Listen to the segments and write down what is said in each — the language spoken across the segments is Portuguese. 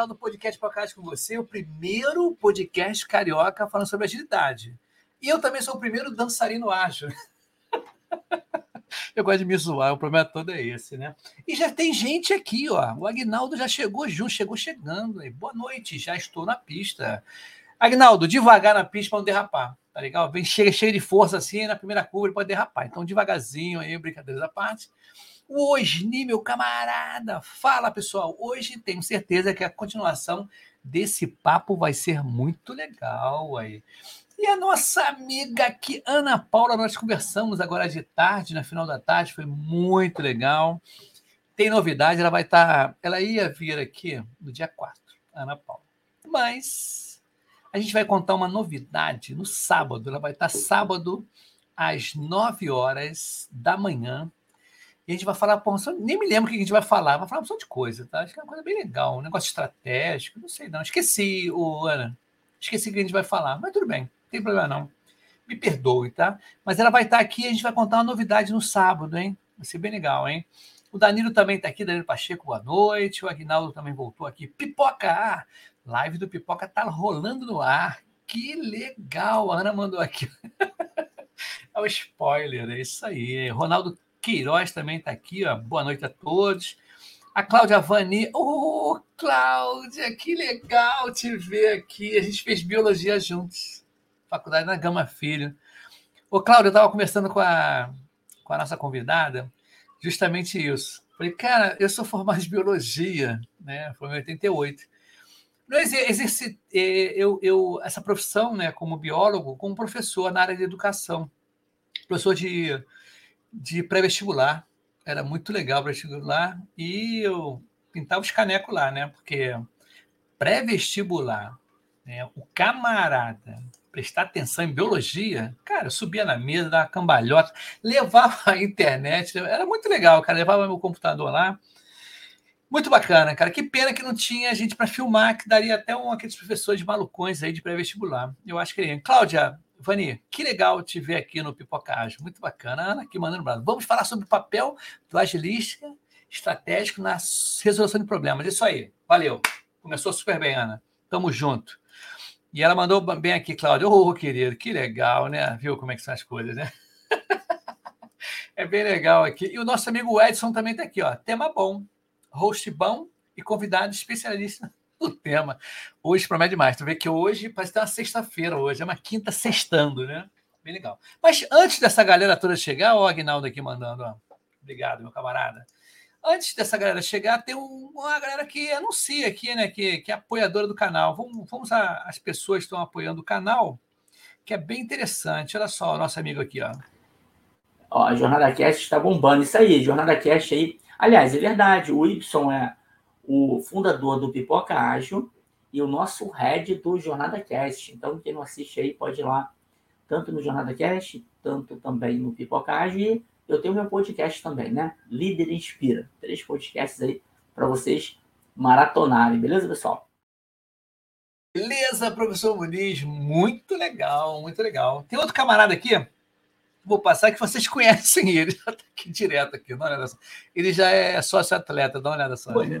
Cabral do Podcast Podcast com você, o primeiro podcast carioca falando sobre agilidade. E eu também sou o primeiro dançarino ágil. Eu gosto de me zoar, o problema todo é esse, né? E já tem gente aqui, ó. O Agnaldo já chegou junto, chegou chegando. Boa noite, já estou na pista. Agnaldo, devagar na pista para não derrapar, tá legal? Vem chega cheio de força assim, na primeira curva ele pode derrapar. Então, devagarzinho aí, brincadeiras à parte. Hoje, meu camarada, fala pessoal. Hoje tenho certeza que a continuação desse papo vai ser muito legal aí. E a nossa amiga aqui, Ana Paula, nós conversamos agora de tarde, na final da tarde, foi muito legal. Tem novidade, ela vai estar. Tá, ela ia vir aqui no dia 4, Ana Paula. Mas a gente vai contar uma novidade no sábado. Ela vai estar tá sábado às 9 horas da manhã. E a gente vai falar, pô, nem me lembro o que a gente vai falar, vai falar uma opção de coisa, tá? Acho que é uma coisa bem legal, um negócio estratégico, não sei não. Esqueci, o Ana. Esqueci o que a gente vai falar, mas tudo bem tem problema não. Me perdoe, tá? Mas ela vai estar aqui, a gente vai contar uma novidade no sábado, hein? Vai ser bem legal, hein? O Danilo também está aqui, Danilo Pacheco, boa noite. O Aguinaldo também voltou aqui. Pipoca! Ah, live do Pipoca tá rolando no ar. Que legal! A Ana mandou aqui. é o spoiler, é isso aí. Ronaldo Queiroz também está aqui, ó. Boa noite a todos. A Cláudia Vani. Ô, oh, Cláudia, que legal te ver aqui. A gente fez biologia juntos faculdade na Gama Filho. Ô, Cláudio, eu estava conversando com a, com a nossa convidada justamente isso. Falei, cara, eu sou formado em biologia, né? Foi em 88. Mas exerci, é, eu, eu, essa profissão, né, como biólogo, como professor na área de educação, professor de, de pré-vestibular, era muito legal pré-vestibular, e eu pintava os canecos lá, né, porque pré-vestibular, né, o camarada prestar atenção em biologia, cara, subia na mesa, dava cambalhota, levava a internet, era muito legal, cara, levava meu computador lá. Muito bacana, cara. Que pena que não tinha gente para filmar, que daria até um aqueles professores malucões aí de pré-vestibular. Eu acho que. Cláudia, Vani, que legal te ver aqui no Pipocagem. Muito bacana. Ana aqui mandando um Vamos falar sobre o papel do agilista estratégico na resolução de problemas. Isso aí. Valeu. Começou super bem, Ana. Tamo junto. E ela mandou bem aqui, Cláudio. Ô, oh, querido, que legal, né? Viu como é que são as coisas, né? é bem legal aqui. E o nosso amigo Edson também está aqui, ó. Tema bom, host bom e convidado especialista no tema. Hoje promete demais. Tu vê que hoje parece que uma sexta-feira hoje, é uma quinta sextando, né? Bem legal. Mas antes dessa galera toda chegar, o Agnaldo aqui mandando, ó. Obrigado, meu camarada antes dessa galera chegar, tem uma galera que anuncia aqui, né? Que, que é apoiadora do canal. Vamos, vamos às pessoas que estão apoiando o canal, que é bem interessante. Olha só, o nosso amigo aqui, ó. Ó, a Jornada Cast está bombando. Isso aí, Jornada Cast aí. Aliás, é verdade, o Y é o fundador do Pipoca Ágil e o nosso head do Jornada Cast. Então, quem não assiste aí pode ir lá, tanto no Jornada Cast, tanto também no Pipoca Ágil. E eu tenho meu podcast também, né? Líder Inspira. Três podcasts aí para vocês maratonarem, beleza, pessoal? Beleza, professor Muniz, muito legal, muito legal. Tem outro camarada aqui, vou passar que vocês conhecem ele, já está aqui direto aqui, dá uma olhada só. Ele já é sócio atleta, dá uma olhada só. É.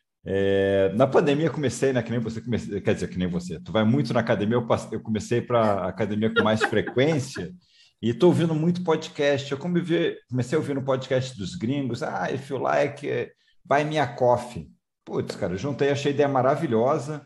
é, na pandemia comecei, né? Que nem você comecei, quer dizer, que nem você. Tu vai muito na academia, eu, eu comecei para academia com mais frequência. E estou ouvindo muito podcast. Eu comecei a ouvir no podcast dos gringos. Ah, if you like, eh, buy me a coffee. Putz, cara, juntei, achei a ideia maravilhosa.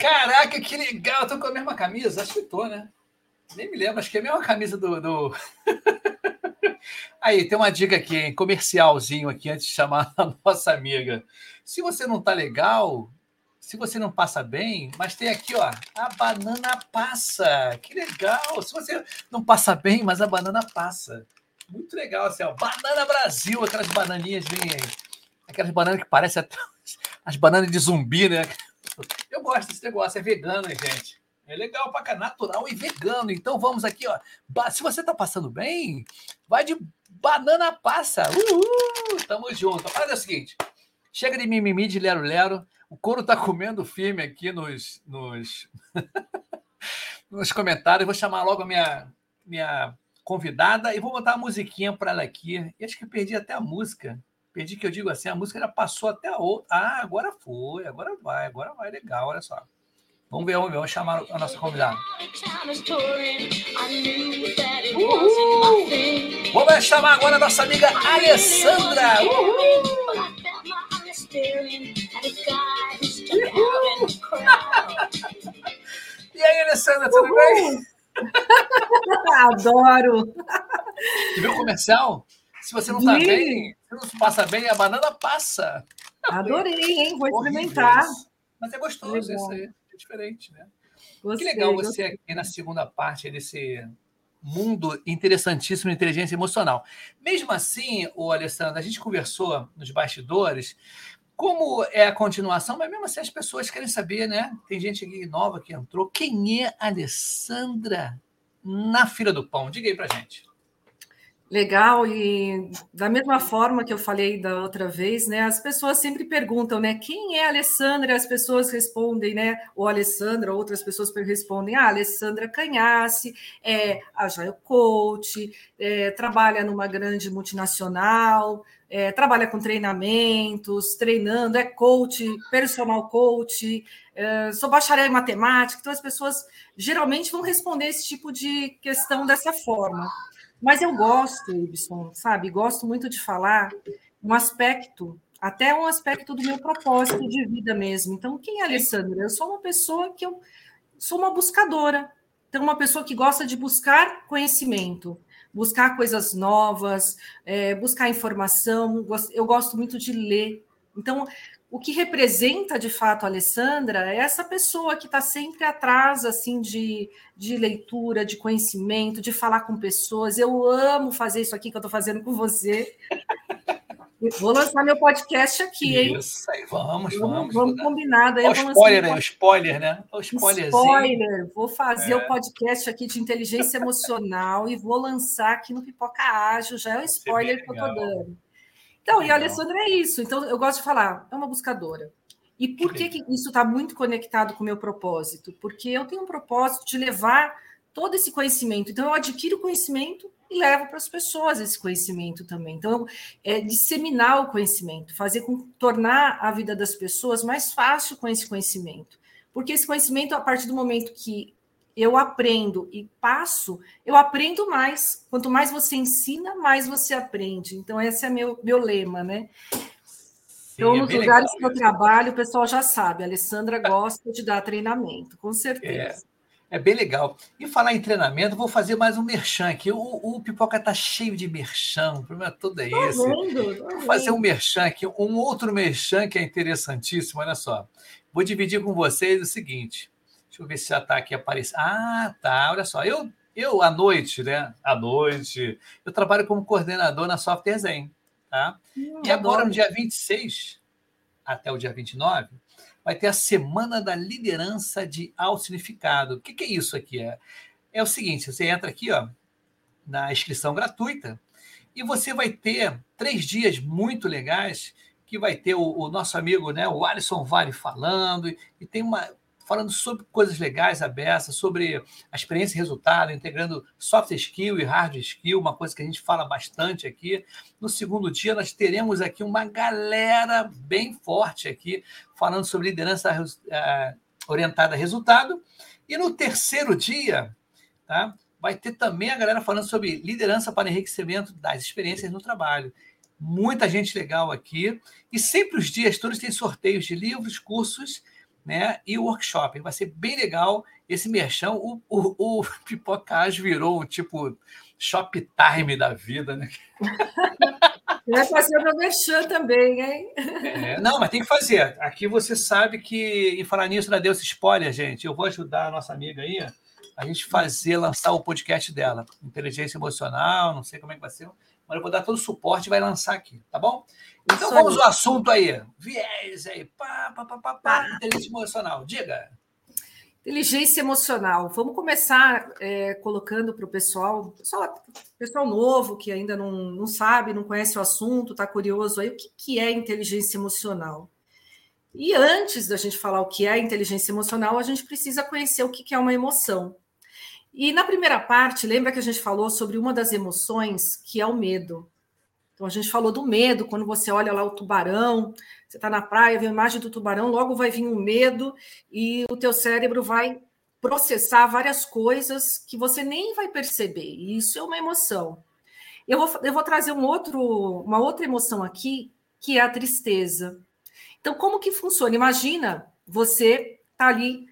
Caraca, que legal! Eu tô com a mesma camisa, acho que tô, né? Nem me lembro, acho que é a mesma camisa do. do... Aí, tem uma dica aqui, hein? comercialzinho aqui, antes de chamar a nossa amiga. Se você não tá legal, se você não passa bem, mas tem aqui, ó, a banana passa. Que legal! Se você não passa bem, mas a banana passa. Muito legal, assim, ó. Banana Brasil, aquelas bananinhas bem. Aquelas bananas que parecem até as bananas de zumbi, né? Eu gosto desse negócio, é vegano, gente. É legal para cá, natural e vegano. Então vamos aqui, ó. Se você tá passando bem, vai de banana passa. Uhul! Tamo junto. Olha é o seguinte: chega de mimimi de lero-lero. O couro tá comendo firme aqui nos, nos, nos comentários. Vou chamar logo a minha, minha convidada e vou botar a musiquinha para ela aqui. E acho que perdi até a música. Perdi que eu digo assim, a música já passou até a outra. Ah, agora foi, agora vai, agora vai, legal, olha só. Vamos ver, vamos ver, vamos chamar a nossa convidada. Uhul! Vamos chamar agora a nossa amiga Alessandra. Uhul! e aí, Alessandra, tudo Uhul! bem? Adoro! Você viu o comercial? Se você não está bem, se não passa bem, a banana passa. Adorei, hein? Vou experimentar. Mas é gostoso isso aí, é diferente, né? Gostei, que legal você gostei. aqui na segunda parte desse mundo interessantíssimo de inteligência emocional. Mesmo assim, o Alessandro, a gente conversou nos bastidores como é a continuação, mas mesmo assim as pessoas querem saber, né? Tem gente aqui nova que entrou. Quem é a Alessandra na fila do pão? Diga aí pra gente. Legal, e da mesma forma que eu falei da outra vez, né, as pessoas sempre perguntam, né, quem é a Alessandra? As pessoas respondem, né, ou Alessandra, outras pessoas respondem, ah, Alessandra Canhasse, é Agile Coach, é, trabalha numa grande multinacional, é, trabalha com treinamentos, treinando, é coach, personal coach, é, sou bacharel em matemática, então as pessoas geralmente vão responder esse tipo de questão dessa forma. Mas eu gosto, Ibson, sabe? Gosto muito de falar um aspecto, até um aspecto do meu propósito de vida mesmo. Então, quem é Alessandra? Eu sou uma pessoa que eu sou uma buscadora. Então, uma pessoa que gosta de buscar conhecimento, buscar coisas novas, é, buscar informação. Eu gosto muito de ler. Então, o que representa de fato a Alessandra é essa pessoa que está sempre atrás assim de, de leitura, de conhecimento, de falar com pessoas. Eu amo fazer isso aqui que eu estou fazendo com você. Vou lançar meu podcast aqui, hein? Isso aí, vamos, vamos. Vamos, vamos combinado. Aí o spoiler, né? O spoiler, né? O spoiler. Vou fazer é. o podcast aqui de inteligência emocional e vou lançar aqui no Pipoca Ágil. Já é o spoiler que eu estou dando. Então, e a Alessandra é isso. Então, eu gosto de falar, é uma buscadora. E por que, que isso está muito conectado com o meu propósito? Porque eu tenho um propósito de levar todo esse conhecimento. Então, eu adquiro conhecimento e levo para as pessoas esse conhecimento também. Então, é disseminar o conhecimento, fazer com tornar a vida das pessoas mais fácil com esse conhecimento. Porque esse conhecimento, a partir do momento que eu aprendo e passo, eu aprendo mais. Quanto mais você ensina, mais você aprende. Então, esse é meu, meu lema, né? Sim, então, é nos lugares que eu trabalho, o pessoal já sabe, a Alessandra gosta de dar treinamento, com certeza. É, é bem legal. E falar em treinamento, vou fazer mais um merchan aqui. O, o Pipoca está cheio de merchan, o problema todo é esse. Vendo, vou fazer um merchan aqui, um outro merchan que é interessantíssimo, olha só. Vou dividir com vocês o seguinte. Deixa eu ver se já está aqui aparecendo. Ah, tá. Olha só. Eu eu, à noite, né? À noite, eu trabalho como coordenador na Software Zen, tá? Hum, e agora, adoro. no dia 26 até o dia 29, vai ter a Semana da Liderança de Alto Significado. O que, que é isso aqui? É, é o seguinte, você entra aqui, ó, na inscrição gratuita, e você vai ter três dias muito legais que vai ter o, o nosso amigo, né, o Alisson Vale falando, e, e tem uma falando sobre coisas legais abertas, sobre a experiência e resultado, integrando soft skill e hard skill, uma coisa que a gente fala bastante aqui. No segundo dia, nós teremos aqui uma galera bem forte aqui, falando sobre liderança uh, orientada a resultado. E no terceiro dia, tá, vai ter também a galera falando sobre liderança para enriquecimento das experiências no trabalho. Muita gente legal aqui. E sempre os dias todos tem sorteios de livros, cursos né? E o workshop. Vai ser bem legal esse merchão. O, o, o Pipocage virou um tipo shop time da vida, né? Vai fazer o merchan também, hein? É, não, mas tem que fazer. Aqui você sabe que, e falar nisso, não deu esse spoiler, gente. Eu vou ajudar a nossa amiga aí a gente fazer, lançar o podcast dela. Inteligência emocional, não sei como é que vai ser, mas eu vou dar todo o suporte e vai lançar aqui, tá bom? Então Isso vamos aí. ao assunto aí. Viés aí, pá, pá, pá, pá, pá. inteligência emocional. Diga. Inteligência emocional. Vamos começar é, colocando para o pessoal, pessoal, pessoal novo que ainda não, não sabe, não conhece o assunto, está curioso aí, o que, que é inteligência emocional? E antes da gente falar o que é inteligência emocional, a gente precisa conhecer o que, que é uma emoção. E na primeira parte, lembra que a gente falou sobre uma das emoções, que é o medo. Então, a gente falou do medo, quando você olha lá o tubarão, você está na praia, vê a imagem do tubarão, logo vai vir o um medo e o teu cérebro vai processar várias coisas que você nem vai perceber. E isso é uma emoção. Eu vou, eu vou trazer um outro, uma outra emoção aqui, que é a tristeza. Então, como que funciona? Imagina você tá ali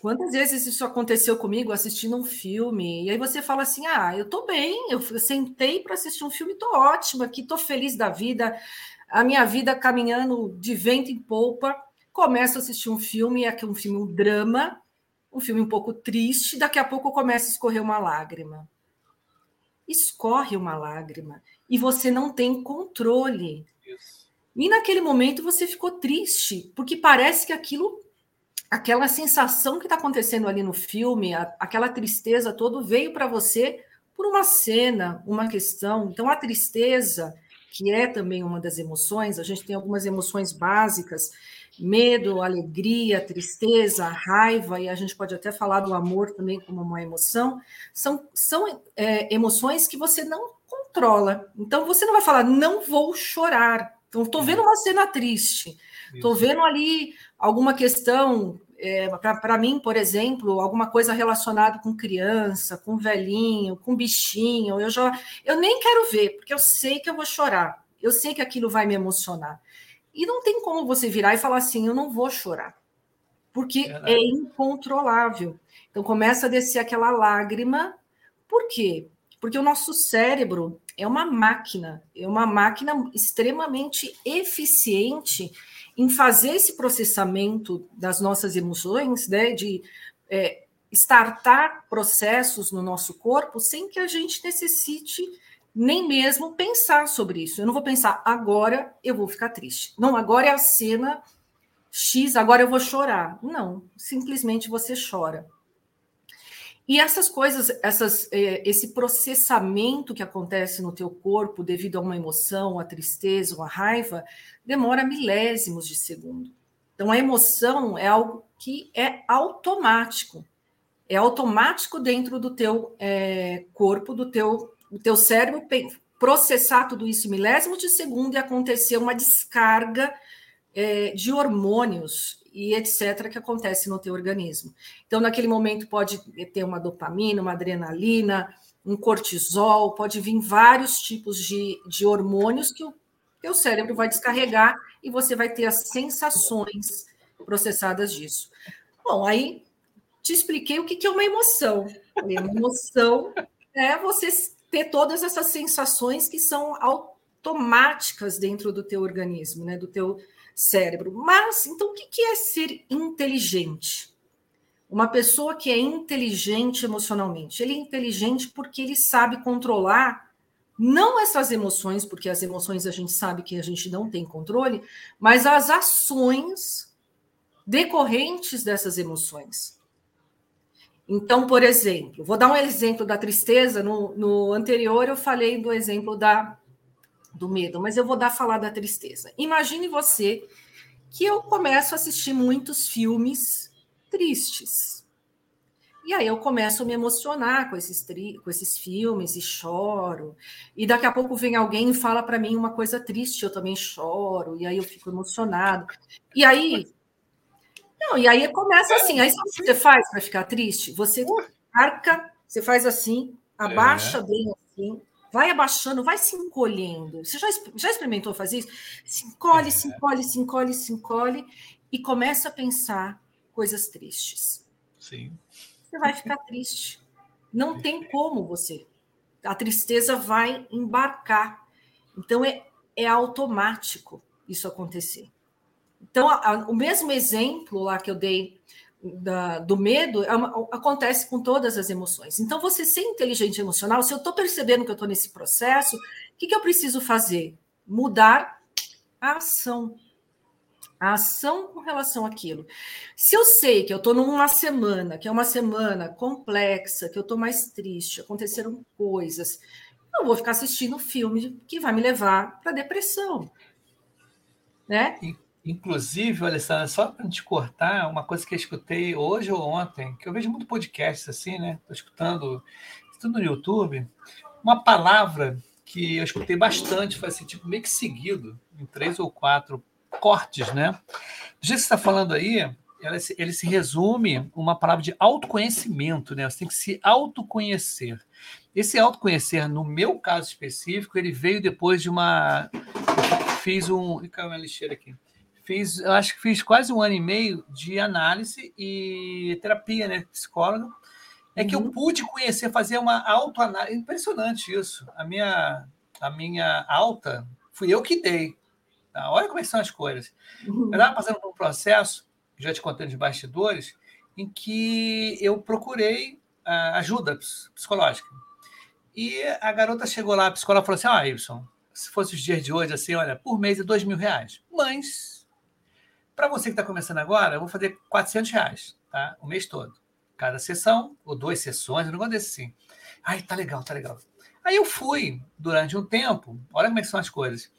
Quantas vezes isso aconteceu comigo assistindo um filme? E aí você fala assim: ah, eu tô bem, eu sentei para assistir um filme, tô ótima aqui, tô feliz da vida, a minha vida caminhando de vento em polpa. Começo a assistir um filme, aqui um filme, um drama, um filme um pouco triste, daqui a pouco começa a escorrer uma lágrima. Escorre uma lágrima e você não tem controle. E naquele momento você ficou triste, porque parece que aquilo aquela sensação que está acontecendo ali no filme, a, aquela tristeza toda veio para você por uma cena, uma questão. Então, a tristeza, que é também uma das emoções, a gente tem algumas emoções básicas: medo, alegria, tristeza, raiva, e a gente pode até falar do amor também como uma emoção. São, são é, emoções que você não controla. Então, você não vai falar, não vou chorar. Então, estou vendo uma cena triste. Estou vendo ali alguma questão, é, para mim, por exemplo, alguma coisa relacionada com criança, com velhinho, com bichinho. Eu já, eu nem quero ver, porque eu sei que eu vou chorar. Eu sei que aquilo vai me emocionar. E não tem como você virar e falar assim, eu não vou chorar, porque é, é incontrolável. Então começa a descer aquela lágrima. Por quê? Porque o nosso cérebro é uma máquina, é uma máquina extremamente eficiente em fazer esse processamento das nossas emoções, né, de é, startar processos no nosso corpo sem que a gente necessite nem mesmo pensar sobre isso. Eu não vou pensar, agora eu vou ficar triste. Não, agora é a cena X, agora eu vou chorar. Não, simplesmente você chora. E essas coisas, essas, é, esse processamento que acontece no teu corpo devido a uma emoção, a tristeza, uma raiva, demora milésimos de segundo. Então, a emoção é algo que é automático. É automático dentro do teu é, corpo, do teu, do teu cérebro, processar tudo isso em milésimos de segundo e acontecer uma descarga é, de hormônios e etc., que acontece no teu organismo. Então, naquele momento, pode ter uma dopamina, uma adrenalina, um cortisol, pode vir vários tipos de, de hormônios que o teu cérebro vai descarregar e você vai ter as sensações processadas disso. Bom, aí te expliquei o que é uma emoção. Uma emoção é você ter todas essas sensações que são automáticas dentro do teu organismo, né? Do teu cérebro. Mas, então, o que é ser inteligente? uma pessoa que é inteligente emocionalmente. Ele é inteligente porque ele sabe controlar não essas emoções, porque as emoções a gente sabe que a gente não tem controle, mas as ações decorrentes dessas emoções. Então, por exemplo, vou dar um exemplo da tristeza. No, no anterior, eu falei do exemplo da, do medo, mas eu vou dar falar da tristeza. Imagine você que eu começo a assistir muitos filmes tristes. E aí eu começo a me emocionar com esses, com esses filmes e choro. E daqui a pouco vem alguém e fala para mim uma coisa triste, eu também choro, e aí eu fico emocionado. E aí. Não, e aí começa assim. Aí sabe o que você faz para ficar triste? Você arca, você faz assim, abaixa é. bem assim, vai abaixando, vai se encolhendo. Você já, já experimentou fazer isso? Se encolhe, é. se encolhe, se encolhe, se encolhe, e começa a pensar coisas tristes. Sim. Você vai ficar triste. Não tem como você. A tristeza vai embarcar. Então é, é automático isso acontecer. Então, a, a, o mesmo exemplo lá que eu dei da, do medo é acontece com todas as emoções. Então, você ser inteligente emocional, se eu estou percebendo que eu estou nesse processo, o que, que eu preciso fazer? Mudar a ação a ação com relação àquilo. Se eu sei que eu estou numa semana, que é uma semana complexa, que eu estou mais triste, aconteceram coisas, eu vou ficar assistindo filme que vai me levar para depressão. Né? Inclusive, Alessandra, só para te cortar, uma coisa que eu escutei hoje ou ontem, que eu vejo muito podcast assim, né? Estou escutando tudo no YouTube, uma palavra que eu escutei bastante, foi assim, tipo, meio que seguido, em três ou quatro cortes, né? Do jeito que você está falando aí, se, ele se resume uma palavra de autoconhecimento, né? Você tem que se autoconhecer. Esse autoconhecer, no meu caso específico, ele veio depois de uma. fiz um. Caiu uma lixeira aqui. Fiz, eu acho que fiz quase um ano e meio de análise e terapia, né? Psicólogo. É que uhum. eu pude conhecer, fazer uma autoanálise. Impressionante isso. A minha, a minha alta fui eu que dei. Tá? Olha como é são as coisas. Uhum. Eu estava passando por um processo, já te contei de bastidores, em que eu procurei uh, ajuda psicológica. E a garota chegou lá, a psicóloga falou assim: Ah, Ibson, se fosse os dias de hoje, assim, olha, por mês é dois mil reais. Mas, para você que está começando agora, eu vou fazer 400 reais, tá? O mês todo. Cada sessão, ou duas sessões, um negócio desse assim. Ai, tá legal, tá legal. Aí eu fui durante um tempo, olha como é que são as coisas.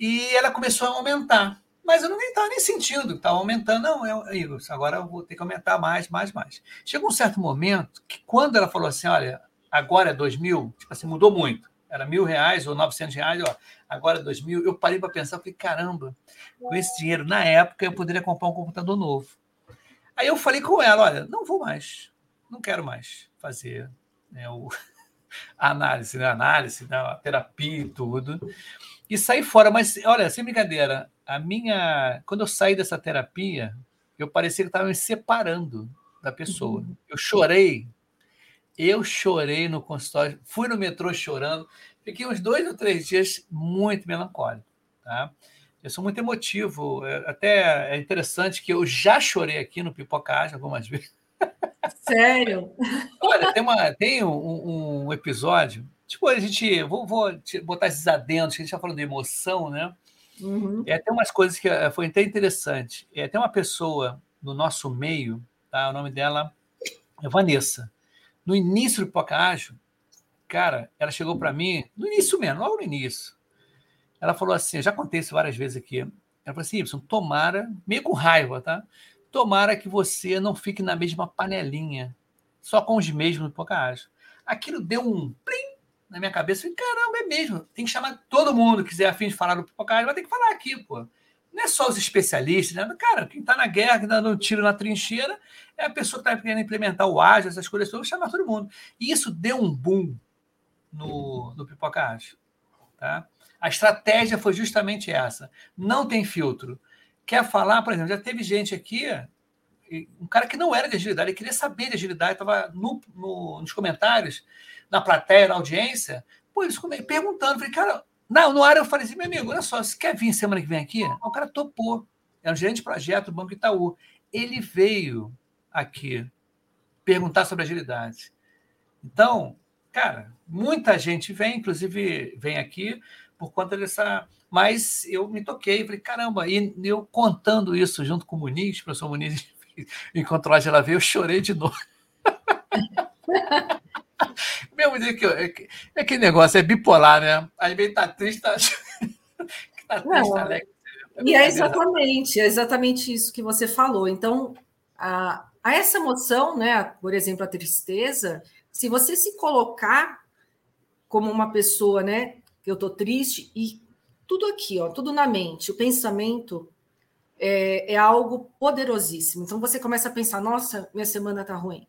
E ela começou a aumentar. Mas eu não estava nem sentindo que estava aumentando. Não, eu, Igor, agora eu vou ter que aumentar mais, mais, mais. Chegou um certo momento que, quando ela falou assim: olha, agora é dois mil, tipo assim, mudou muito. Era mil reais ou novecentos reais, ó, agora dois mil. Eu parei para pensar, falei: caramba, com esse dinheiro, na época, eu poderia comprar um computador novo. Aí eu falei com ela: olha, não vou mais, não quero mais fazer né, o, a análise, né, a análise, né, a terapia e tudo e saí fora. Mas, olha, sem brincadeira, a minha. Quando eu saí dessa terapia, eu parecia que estava me separando da pessoa. Uhum. Eu chorei. Eu chorei no consultório, fui no metrô chorando. Fiquei uns dois ou três dias muito melancólico. Tá? Eu sou muito emotivo. É, até é interessante que eu já chorei aqui no Pipocagem algumas vezes. Sério? Olha, tem, uma, tem um, um episódio Tipo, a gente. Vou, vou botar esses adendos, que a gente está falando de emoção, né? Uhum. É, tem umas coisas que eh, foi até interessante. É, tem uma pessoa no nosso meio, tá? o nome dela é Vanessa. No início do Pocajo, cara, ela chegou para mim, no início mesmo, logo no início. Ela falou assim: já contei isso várias vezes aqui. Ela falou assim: Y, tomara, meio com raiva, tá? Tomara que você não fique na mesma panelinha, só com os mesmos do Pocajo. Aquilo deu um plim na minha cabeça. Falei, caramba, é mesmo. Tem que chamar todo mundo que quiser a fim de falar do Pipocário, vai ter que falar aqui, pô. Não é só os especialistas, né? Cara, quem está na guerra, quem está dando tiro na trincheira, é a pessoa que está querendo implementar o ágil, essas coisas todas, chamar todo mundo. E isso deu um boom no, no Pipoca Ágil. Tá? A estratégia foi justamente essa. Não tem filtro. Quer falar, por exemplo, já teve gente aqui, um cara que não era de agilidade, ele queria saber de agilidade, estava no, no, nos comentários na plateia, na audiência, pô, eles perguntando. Falei, cara, não, no ar eu falei assim, meu amigo, olha só, você quer vir semana que vem aqui? O cara topou. É um gerente de projeto do Banco Itaú. Ele veio aqui perguntar sobre agilidade. Então, cara, muita gente vem, inclusive vem aqui por conta dessa. Mas eu me toquei, falei, caramba, e eu contando isso junto com o Muniz, o professor Muniz encontrou a ela veio, eu chorei de novo. Mesmo dizer que é, é aquele negócio, é bipolar, né? Aí vem tá triste, tá, tá triste, tá alegre. É e é exatamente, é exatamente isso que você falou. Então, a, a essa emoção, né, por exemplo, a tristeza, se você se colocar como uma pessoa, né, que eu estou triste e tudo aqui, ó, tudo na mente, o pensamento é, é, algo poderosíssimo. Então você começa a pensar, nossa, minha semana está ruim.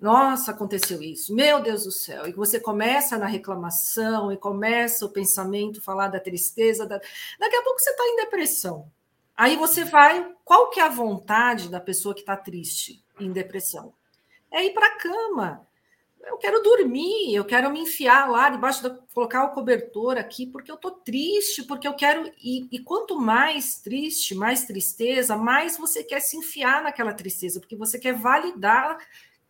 Nossa, aconteceu isso. Meu Deus do céu. E você começa na reclamação e começa o pensamento falar da tristeza. Da... Daqui a pouco você está em depressão. Aí você vai. Qual que é a vontade da pessoa que está triste, em depressão? É ir para a cama. Eu quero dormir, eu quero me enfiar lá debaixo da. colocar o cobertor aqui, porque eu estou triste, porque eu quero. E, e quanto mais triste, mais tristeza, mais você quer se enfiar naquela tristeza, porque você quer validar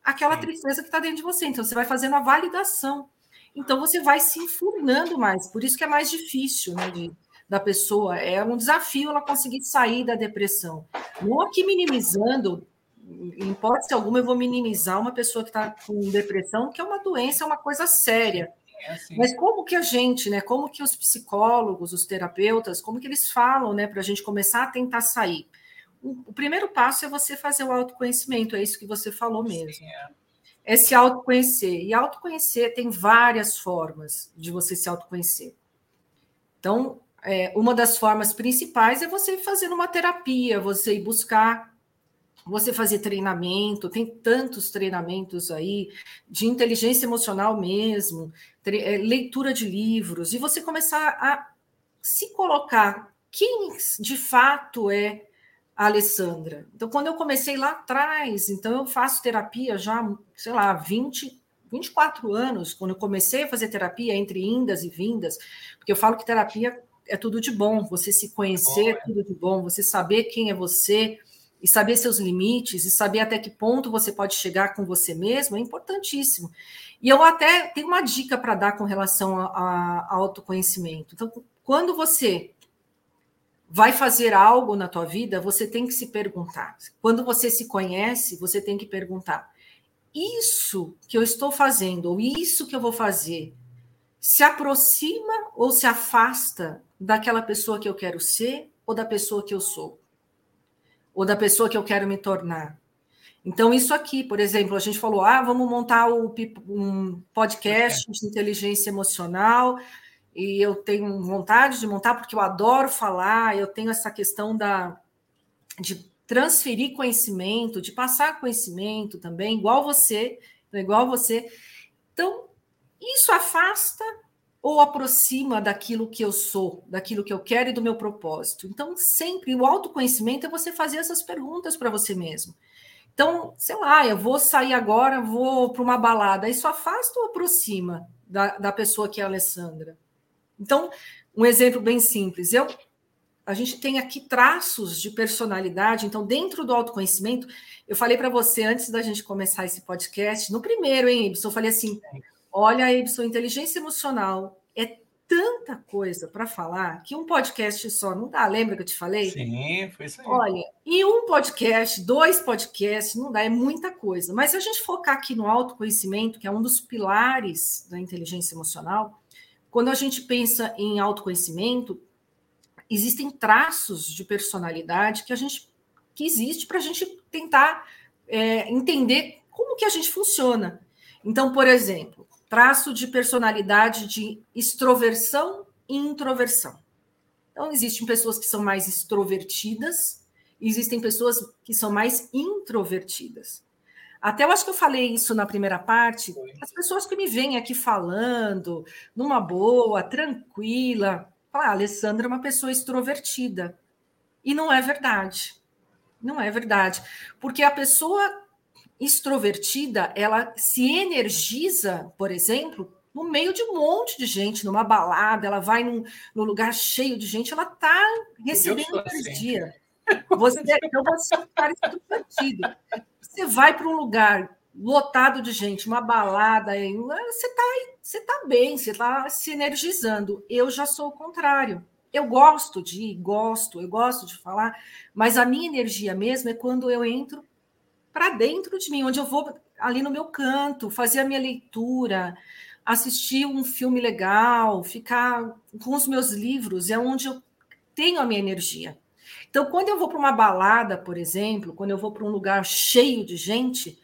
aquela Sim. tristeza que está dentro de você. Então, você vai fazendo a validação. Então, você vai se enfurnando mais. Por isso que é mais difícil né, de, da pessoa. É um desafio ela conseguir sair da depressão. Não aqui minimizando, em hipótese alguma, eu vou minimizar uma pessoa que está com depressão, que é uma doença, é uma coisa séria. É assim. Mas como que a gente, né? Como que os psicólogos, os terapeutas, como que eles falam, né, para a gente começar a tentar sair? O primeiro passo é você fazer o autoconhecimento, é isso que você falou mesmo. Sim, é. é se autoconhecer. E autoconhecer tem várias formas de você se autoconhecer. Então, é, uma das formas principais é você fazer uma terapia, você ir buscar, você fazer treinamento, tem tantos treinamentos aí de inteligência emocional mesmo, é, leitura de livros, e você começar a se colocar quem de fato é a Alessandra. Então, quando eu comecei lá atrás, então eu faço terapia já, sei lá, 20, 24 anos, quando eu comecei a fazer terapia entre indas e vindas, porque eu falo que terapia é tudo de bom, você se conhecer é tudo de bom, você saber quem é você e saber seus limites e saber até que ponto você pode chegar com você mesmo é importantíssimo. E eu até tenho uma dica para dar com relação a, a autoconhecimento. Então, quando você vai fazer algo na tua vida, você tem que se perguntar. Quando você se conhece, você tem que perguntar: isso que eu estou fazendo, ou isso que eu vou fazer, se aproxima ou se afasta daquela pessoa que eu quero ser ou da pessoa que eu sou? Ou da pessoa que eu quero me tornar? Então, isso aqui, por exemplo, a gente falou: ah, vamos montar um podcast de inteligência emocional e eu tenho vontade de montar porque eu adoro falar, eu tenho essa questão da de transferir conhecimento, de passar conhecimento também, igual você, igual você. Então, isso afasta ou aproxima daquilo que eu sou, daquilo que eu quero e do meu propósito. Então, sempre o autoconhecimento é você fazer essas perguntas para você mesmo. Então, sei lá, eu vou sair agora, vou para uma balada. Isso afasta ou aproxima da, da pessoa que é a Alessandra? Então, um exemplo bem simples. Eu, a gente tem aqui traços de personalidade. Então, dentro do autoconhecimento, eu falei para você antes da gente começar esse podcast, no primeiro, hein, Ibson? Eu falei assim: olha, Ibson, inteligência emocional é tanta coisa para falar que um podcast só não dá. Lembra que eu te falei? Sim, foi isso aí. Olha, e um podcast, dois podcasts, não dá, é muita coisa. Mas se a gente focar aqui no autoconhecimento, que é um dos pilares da inteligência emocional, quando a gente pensa em autoconhecimento, existem traços de personalidade que a gente que existe para a gente tentar é, entender como que a gente funciona. Então, por exemplo, traço de personalidade de extroversão e introversão. Então, existem pessoas que são mais extrovertidas, existem pessoas que são mais introvertidas. Até eu acho que eu falei isso na primeira parte. As pessoas que me vêm aqui falando, numa boa, tranquila, falam, ah, a Alessandra é uma pessoa extrovertida. E não é verdade. Não é verdade. Porque a pessoa extrovertida, ela se energiza, por exemplo, no meio de um monte de gente, numa balada, ela vai num, num lugar cheio de gente, ela está recebendo energia. Você, então você é um. Você vai para um lugar lotado de gente, uma balada, você está você tá bem, você está se energizando. Eu já sou o contrário. Eu gosto de ir, gosto, eu gosto de falar, mas a minha energia mesmo é quando eu entro para dentro de mim, onde eu vou ali no meu canto, fazer a minha leitura, assistir um filme legal, ficar com os meus livros, é onde eu tenho a minha energia. Então, quando eu vou para uma balada, por exemplo, quando eu vou para um lugar cheio de gente,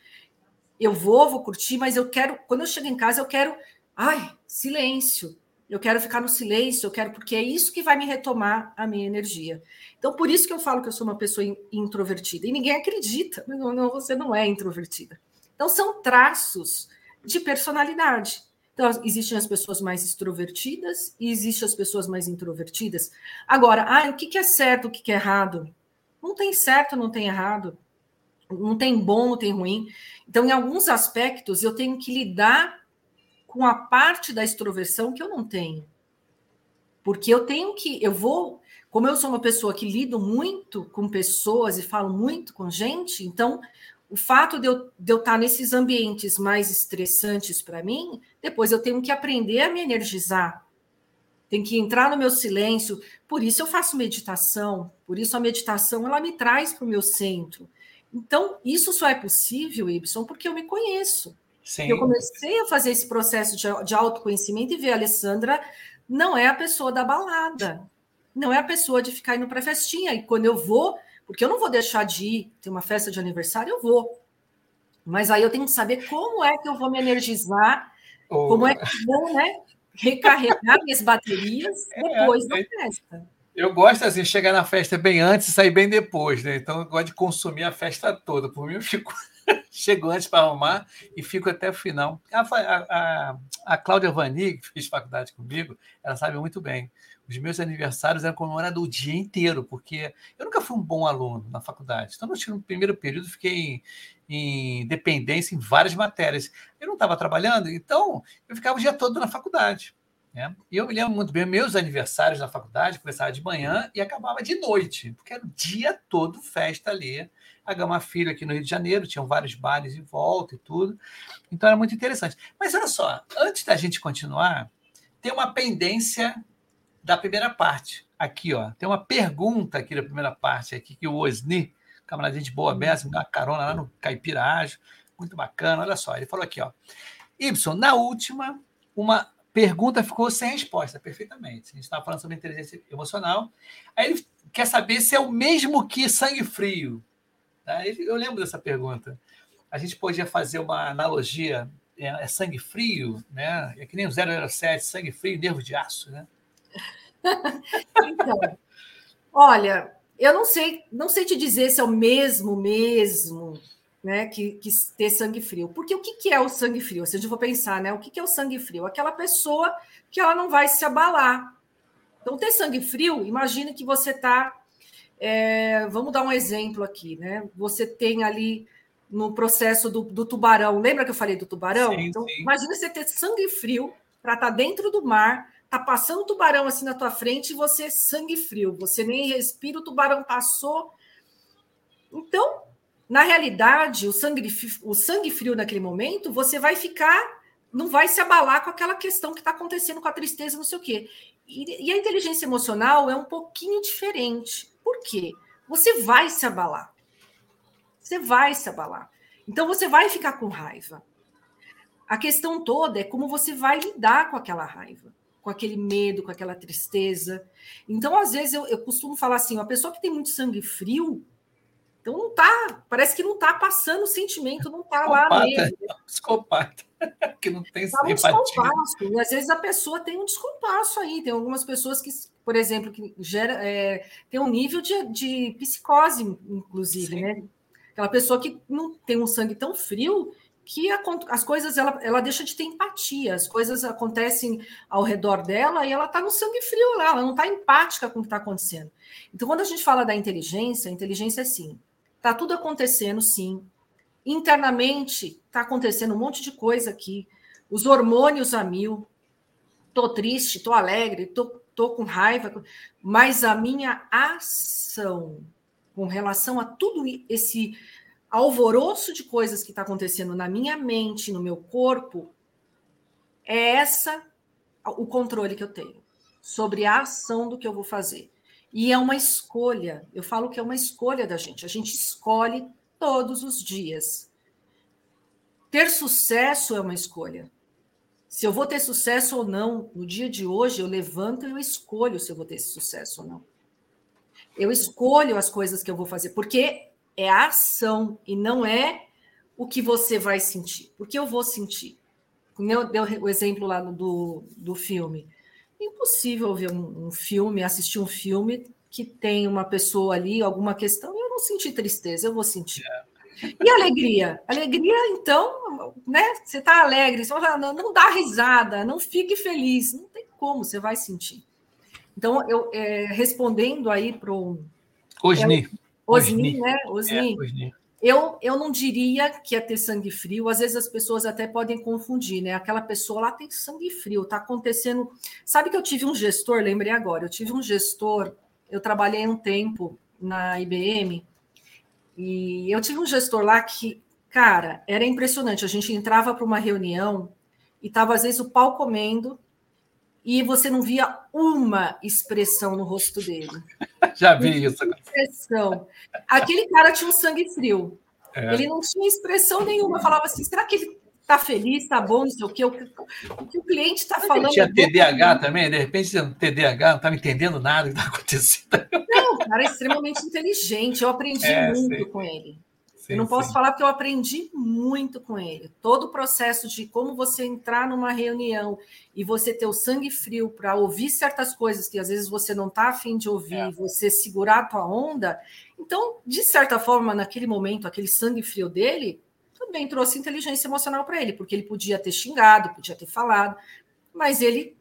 eu vou, vou curtir, mas eu quero, quando eu chego em casa, eu quero, ai, silêncio. Eu quero ficar no silêncio, eu quero, porque é isso que vai me retomar a minha energia. Então, por isso que eu falo que eu sou uma pessoa introvertida. E ninguém acredita, não, não você não é introvertida. Então, são traços de personalidade. Então, existem as pessoas mais extrovertidas e existem as pessoas mais introvertidas. Agora, ah, o que é certo, o que é errado? Não tem certo, não tem errado. Não tem bom, não tem ruim. Então, em alguns aspectos, eu tenho que lidar com a parte da extroversão que eu não tenho. Porque eu tenho que, eu vou, como eu sou uma pessoa que lido muito com pessoas e falo muito com gente, então o fato de eu, de eu estar nesses ambientes mais estressantes para mim, depois eu tenho que aprender a me energizar. Tem que entrar no meu silêncio. Por isso eu faço meditação. Por isso a meditação ela me traz para o meu centro. Então, isso só é possível, Ibson, porque eu me conheço. Sim. Eu comecei a fazer esse processo de, de autoconhecimento e ver a Alessandra não é a pessoa da balada, não é a pessoa de ficar indo para festinha. E quando eu vou, porque eu não vou deixar de ir, ter uma festa de aniversário, eu vou. Mas aí eu tenho que saber como é que eu vou me energizar, oh. como é que eu vou né, recarregar minhas baterias é, depois é, da festa. Eu gosto assim, chegar na festa bem antes e sair bem depois, né? Então eu gosto de consumir a festa toda. Por mim, eu fico chego antes para arrumar e fico até o final. A, a, a Cláudia Vani, que fez faculdade comigo, ela sabe muito bem. Os meus aniversários eram comemorados o dia inteiro, porque eu nunca fui um bom aluno na faculdade. Então, no primeiro período, fiquei em, em dependência em várias matérias. Eu não estava trabalhando, então eu ficava o dia todo na faculdade. Né? E eu me lembro muito bem, meus aniversários na faculdade começava de manhã e acabava de noite, porque era o dia todo festa ali. A Gama Filho aqui no Rio de Janeiro, tinham vários bares em volta e tudo. Então era muito interessante. Mas olha só, antes da gente continuar, tem uma pendência da primeira parte. Aqui, ó, tem uma pergunta aqui da primeira parte, aqui que o Osni, camarada de boa beça, me deu uma carona lá no Caipiragem, muito bacana. Olha só, ele falou aqui, ó. Y, na última, uma pergunta ficou sem resposta, perfeitamente. A gente estava falando sobre inteligência emocional. Aí ele quer saber se é o mesmo que sangue frio. Tá? Eu lembro dessa pergunta. A gente podia fazer uma analogia, é, é sangue frio, né? É que nem o 007, sangue frio, nervo de aço, né? Então, olha, eu não sei, não sei te dizer se é o mesmo mesmo né, que, que ter sangue frio. Porque o que, que é o sangue frio? Se a gente for pensar, né, o que, que é o sangue frio? Aquela pessoa que ela não vai se abalar. Então, ter sangue frio, imagina que você está. É, vamos dar um exemplo aqui, né? Você tem ali no processo do, do tubarão. Lembra que eu falei do tubarão? Sim, então, sim. imagina você ter sangue frio para estar tá dentro do mar, tá passando o tubarão assim na tua frente e você sangue frio. Você nem respira, o tubarão passou. Então, na realidade, o sangue, o sangue frio naquele momento, você vai ficar, não vai se abalar com aquela questão que está acontecendo com a tristeza, não sei o quê. E, e a inteligência emocional é um pouquinho diferente. Por quê? Você vai se abalar. Você vai se abalar. Então você vai ficar com raiva. A questão toda é como você vai lidar com aquela raiva, com aquele medo, com aquela tristeza. Então, às vezes, eu, eu costumo falar assim: a pessoa que tem muito sangue frio, então não tá, parece que não tá passando o sentimento, não tá lá mesmo. Psicopata, que não tem tá um descompasso. E às vezes a pessoa tem um descompasso aí. Tem algumas pessoas que, por exemplo, que gera, é, tem um nível de, de psicose, inclusive, Sim. né? Aquela pessoa que não tem um sangue tão frio que a, as coisas ela, ela deixa de ter empatia, as coisas acontecem ao redor dela e ela está no sangue frio lá, ela não está empática com o que está acontecendo. Então, quando a gente fala da inteligência, a inteligência é assim: Está tudo acontecendo, sim. Internamente, está acontecendo um monte de coisa aqui. Os hormônios a mil. Estou triste, estou alegre, tô, tô com raiva, mas a minha ação, com relação a tudo esse alvoroço de coisas que está acontecendo na minha mente, no meu corpo, é essa o controle que eu tenho sobre a ação do que eu vou fazer. E é uma escolha. Eu falo que é uma escolha da gente. A gente escolhe todos os dias. Ter sucesso é uma escolha. Se eu vou ter sucesso ou não, no dia de hoje eu levanto e eu escolho se eu vou ter esse sucesso ou não. Eu escolho as coisas que eu vou fazer, porque é a ação e não é o que você vai sentir. Porque eu vou sentir. Como eu dei o exemplo lá do, do filme. Impossível ver um, um filme, assistir um filme que tem uma pessoa ali, alguma questão, e eu não senti tristeza, eu vou sentir. E alegria? Alegria, então, né? Você está alegre, você fala, não, não dá risada, não fique feliz, não tem como, você vai sentir. Então, eu é, respondendo aí para o. Osni. É, Osni, né? Osni. É, Osni. Eu, eu não diria que é ter sangue frio, às vezes as pessoas até podem confundir, né? Aquela pessoa lá tem sangue frio, tá acontecendo. Sabe que eu tive um gestor, lembrei agora, eu tive um gestor, eu trabalhei um tempo na IBM, e eu tive um gestor lá que, cara, era impressionante. A gente entrava para uma reunião e tava às vezes o pau comendo e você não via uma expressão no rosto dele. Já vi isso. Expressão. Aquele cara tinha um sangue frio. É. Ele não tinha expressão nenhuma. Falava assim: será que ele está feliz, está bom, não sei o quê? O que o, que o cliente está falando. Tinha TDAH também, de repente, TDAH, não estava entendendo nada que está acontecendo. Não, o cara é extremamente inteligente. Eu aprendi é, muito sim. com ele. Sim, eu não posso sim. falar porque eu aprendi muito com ele. Todo o processo de como você entrar numa reunião e você ter o sangue frio para ouvir certas coisas que às vezes você não está afim de ouvir, é. você segurar a tua onda. Então, de certa forma, naquele momento, aquele sangue frio dele também trouxe inteligência emocional para ele, porque ele podia ter xingado, podia ter falado, mas ele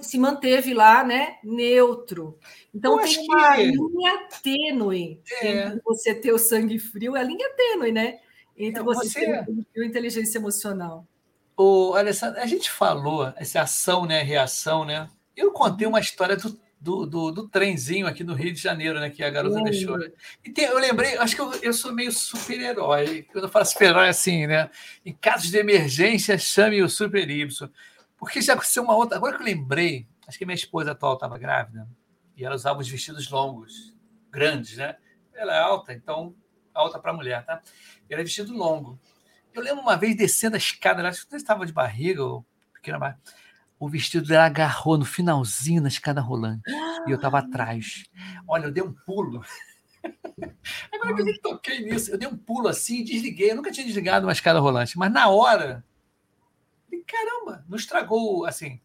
se manteve lá, né, neutro. Então Eu tem uma que... linha tênue é. entre você ter o sangue frio, é a linha tênue, né? Entre Não, você, você ter a inteligência emocional. O Alessandro, a gente falou essa ação, né, reação, né? Eu contei uma história do, do, do, do trenzinho aqui no Rio de Janeiro, né, que a garota uhum. deixou. E tem, eu lembrei, acho que eu, eu sou meio super-herói. Quando eu falo super-herói assim, né? Em casos de emergência, chame o Super Y. Porque já aconteceu uma outra. Agora que eu lembrei, acho que minha esposa atual estava grávida e ela usava os vestidos longos, grandes, né? Ela é alta, então alta para mulher, tá? Era vestido longo. Eu lembro uma vez descendo a escada, acho que estava de barriga ou pequena barriga. O vestido dela agarrou no finalzinho na escada rolante e eu estava atrás. Olha, eu dei um pulo. Agora que eu toquei nisso, eu dei um pulo assim desliguei. Eu nunca tinha desligado uma escada rolante, mas na hora caramba, não estragou, assim,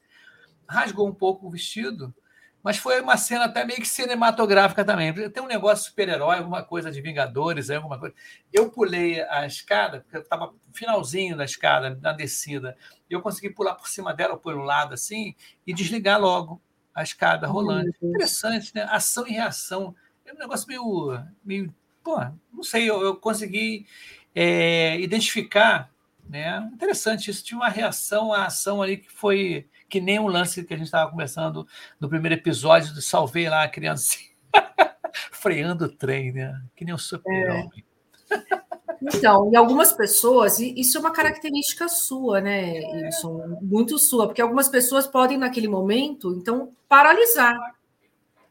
rasgou um pouco o vestido, mas foi uma cena até meio que cinematográfica também. Tem um negócio super-herói, alguma coisa de Vingadores, alguma coisa. Eu pulei a escada, porque eu estava finalzinho da escada, na descida. E eu consegui pular por cima dela, por um lado assim, e desligar logo a escada rolando. Interessante, né? Ação e reação. É um negócio meio. meio pô, não sei, eu, eu consegui é, identificar né? Interessante isso. Tinha uma reação à ação ali que foi que nem um lance que a gente estava conversando no primeiro episódio do Salvei lá a criança freando o trem, né? Que nem um super-homem. É. Então, e algumas pessoas, isso é uma característica sua, né, Wilson? Muito sua, porque algumas pessoas podem, naquele momento, então, paralisar.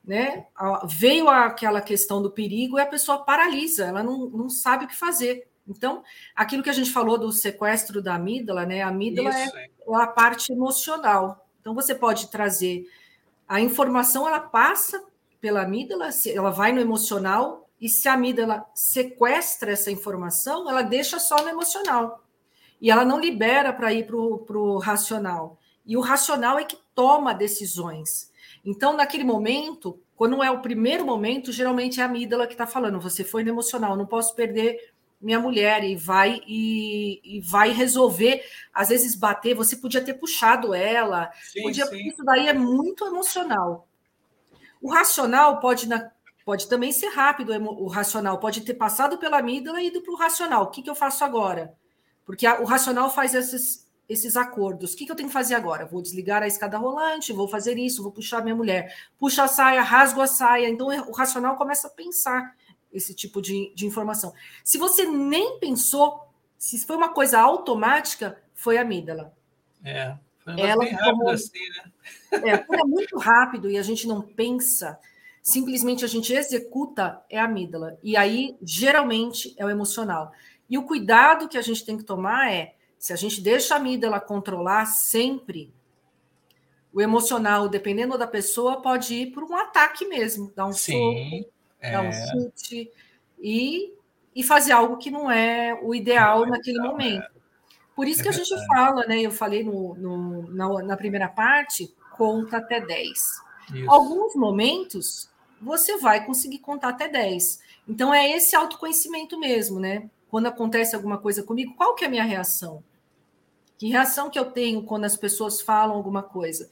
Né? Veio aquela questão do perigo e a pessoa paralisa, ela não, não sabe o que fazer. Então, aquilo que a gente falou do sequestro da amígdala, né? A amígdala é, é a parte emocional. Então, você pode trazer a informação, ela passa pela amígdala, ela vai no emocional, e se a amígdala sequestra essa informação, ela deixa só no emocional. E ela não libera para ir para o racional. E o racional é que toma decisões. Então, naquele momento, quando é o primeiro momento, geralmente é a amígdala que está falando, você foi no emocional, não posso perder minha mulher e vai e, e, vai resolver, às vezes bater, você podia ter puxado ela, sim, podia, sim. isso daí é muito emocional. O racional pode, na, pode também ser rápido, o racional pode ter passado pela amígdala e ido para o racional. O que, que eu faço agora? Porque a, o racional faz esses, esses acordos. O que, que eu tenho que fazer agora? Vou desligar a escada rolante, vou fazer isso, vou puxar minha mulher. Puxa a saia, rasgo a saia. Então o racional começa a pensar esse tipo de, de informação. Se você nem pensou, se foi uma coisa automática, foi a amígdala. É, foi um Ela bem rápido como, assim, né? É, é muito rápido e a gente não pensa, simplesmente a gente executa, é a amígdala. E aí, geralmente, é o emocional. E o cuidado que a gente tem que tomar é, se a gente deixa a amígdala controlar sempre, o emocional, dependendo da pessoa, pode ir para um ataque mesmo, dar um Sim, soco, é. dar um chute e, e fazer algo que não é o ideal é naquele momento. É. Por isso é que a gente fala, né? Eu falei no, no na, na, primeira parte, conta até 10. Isso. Alguns momentos você vai conseguir contar até 10. Então é esse autoconhecimento mesmo, né? Quando acontece alguma coisa comigo, qual que é a minha reação? Que reação que eu tenho quando as pessoas falam alguma coisa?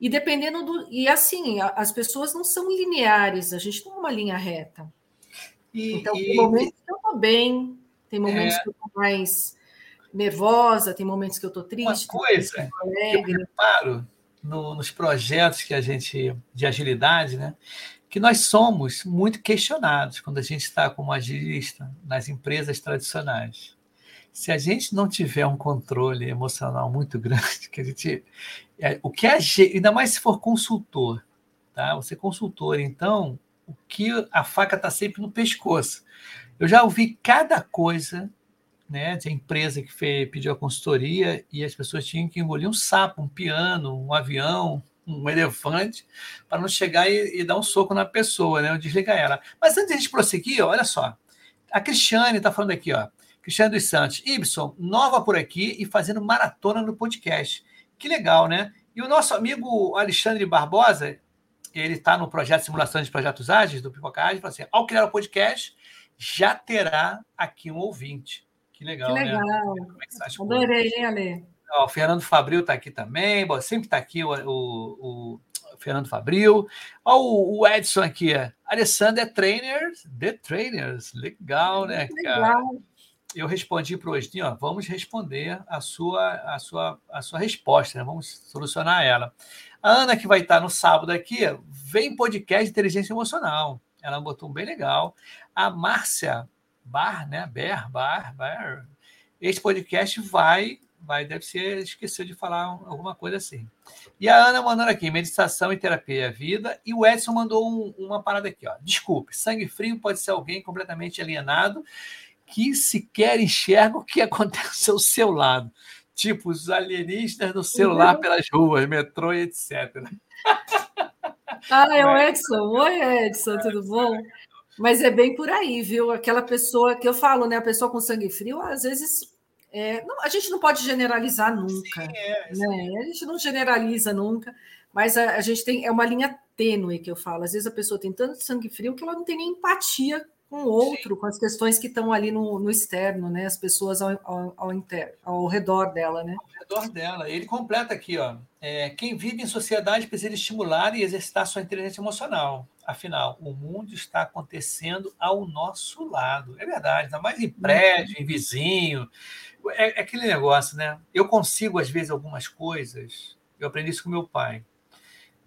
E dependendo do. E assim, as pessoas não são lineares, a gente não é uma linha reta. E, então, tem momentos que eu estou bem, tem momentos é... que eu estou mais nervosa, tem momentos que eu estou triste. Uma coisa que eu reparo no, nos projetos que a gente de agilidade, né? Que nós somos muito questionados quando a gente está como agilista nas empresas tradicionais se a gente não tiver um controle emocional muito grande, que a gente, é, o que é, ainda mais se for consultor, tá? Você é consultor, então o que a faca está sempre no pescoço. Eu já ouvi cada coisa, né? De empresa que fez, pediu a consultoria e as pessoas tinham que engolir um sapo, um piano, um avião, um elefante, para não chegar e, e, dar um soco na pessoa, né? Ou desligar ela. Mas antes de a gente prosseguir, olha só. A Cristiane está falando aqui, ó. Cristiano dos Santos, Ibson, nova por aqui e fazendo maratona no podcast. Que legal, né? E o nosso amigo Alexandre Barbosa, ele está no projeto Simulação de Projetos Ágeis, do Pipocagem, falou assim: ao criar o podcast, já terá aqui um ouvinte. Que legal, que legal. né? Como é que você acha Adorei, hein, Ale? Ó, o Fernando Fabril está aqui também, bom, sempre está aqui o, o, o, Fernando Fabril. Ó, o, o Edson aqui, Alessandro é trainer, The Trainers, legal, né, cara? Legal eu respondi para o ó, vamos responder a sua, a sua, a sua resposta, né? vamos solucionar ela. A Ana, que vai estar no sábado aqui, vem podcast de inteligência emocional. Ela botou um bem legal. A Márcia Bar, né? Ber, Bar, Bar. Esse podcast vai, vai, deve ser, esqueceu de falar alguma coisa assim. E a Ana mandando aqui, meditação e terapia é vida. E o Edson mandou um, uma parada aqui, ó. Desculpe, sangue frio pode ser alguém completamente alienado que sequer enxerga o que acontece ao seu lado. Tipo, os alienistas no celular uhum. pelas ruas, metrô e etc. Ah, é o Edson. Oi, Edson, tudo bom? Mas é bem por aí, viu? Aquela pessoa que eu falo, né? A pessoa com sangue frio, às vezes. É, não, a gente não pode generalizar nunca. Sim, é, né? A gente não generaliza nunca, mas a, a, gente tem. É uma linha tênue que eu falo. Às vezes a pessoa tem tanto sangue frio que ela não tem nem empatia com o outro, Sim. com as questões que estão ali no, no externo, né? As pessoas ao, ao, ao, ao redor dela, né? Ao redor dela. Ele completa aqui, ó. É, quem vive em sociedade precisa estimular e exercitar sua inteligência emocional. Afinal, o mundo está acontecendo ao nosso lado. É verdade, ainda mais em prédio, em vizinho. É, é aquele negócio, né? Eu consigo, às vezes, algumas coisas. Eu aprendi isso com meu pai.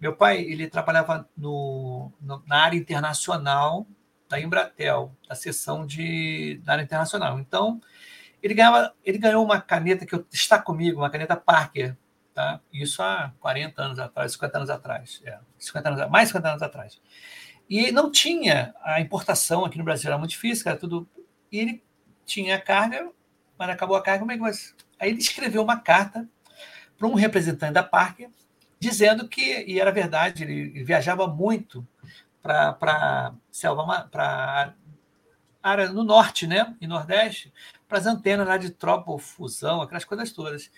Meu pai, ele trabalhava no, no na área internacional da Embratel, da seção de, da área internacional. Então, ele, ganhava, ele ganhou uma caneta que está comigo, uma caneta Parker, tá? isso há 40 anos atrás, 50 anos atrás, é, 50 anos, mais de 50 anos atrás. E não tinha a importação aqui no Brasil, era muito difícil, era tudo. E ele tinha a carga, mas acabou a carga, como é que vai? Aí ele escreveu uma carta para um representante da Parker, dizendo que, e era verdade, ele viajava muito para selva para área no norte, né, e nordeste, para as antenas lá de tropofusão, aquelas coisas todas.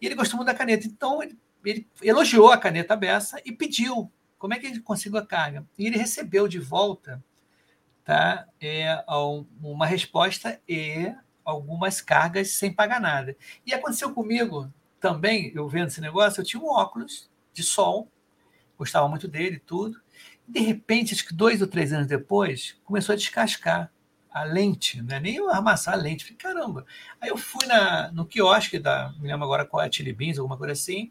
E ele gostou muito da caneta, então ele, ele elogiou a caneta Bessa e pediu como é que ele conseguiu a carga. E ele recebeu de volta tá, é, uma resposta e algumas cargas sem pagar nada. E aconteceu comigo também, eu vendo esse negócio, eu tinha um óculos de sol, gostava muito dele tudo, de repente, acho que dois ou três anos depois, começou a descascar a lente, não é nem amassar a lente. Falei, caramba. Aí eu fui na, no quiosque da, me lembro agora qual é Chili Beans, alguma coisa assim,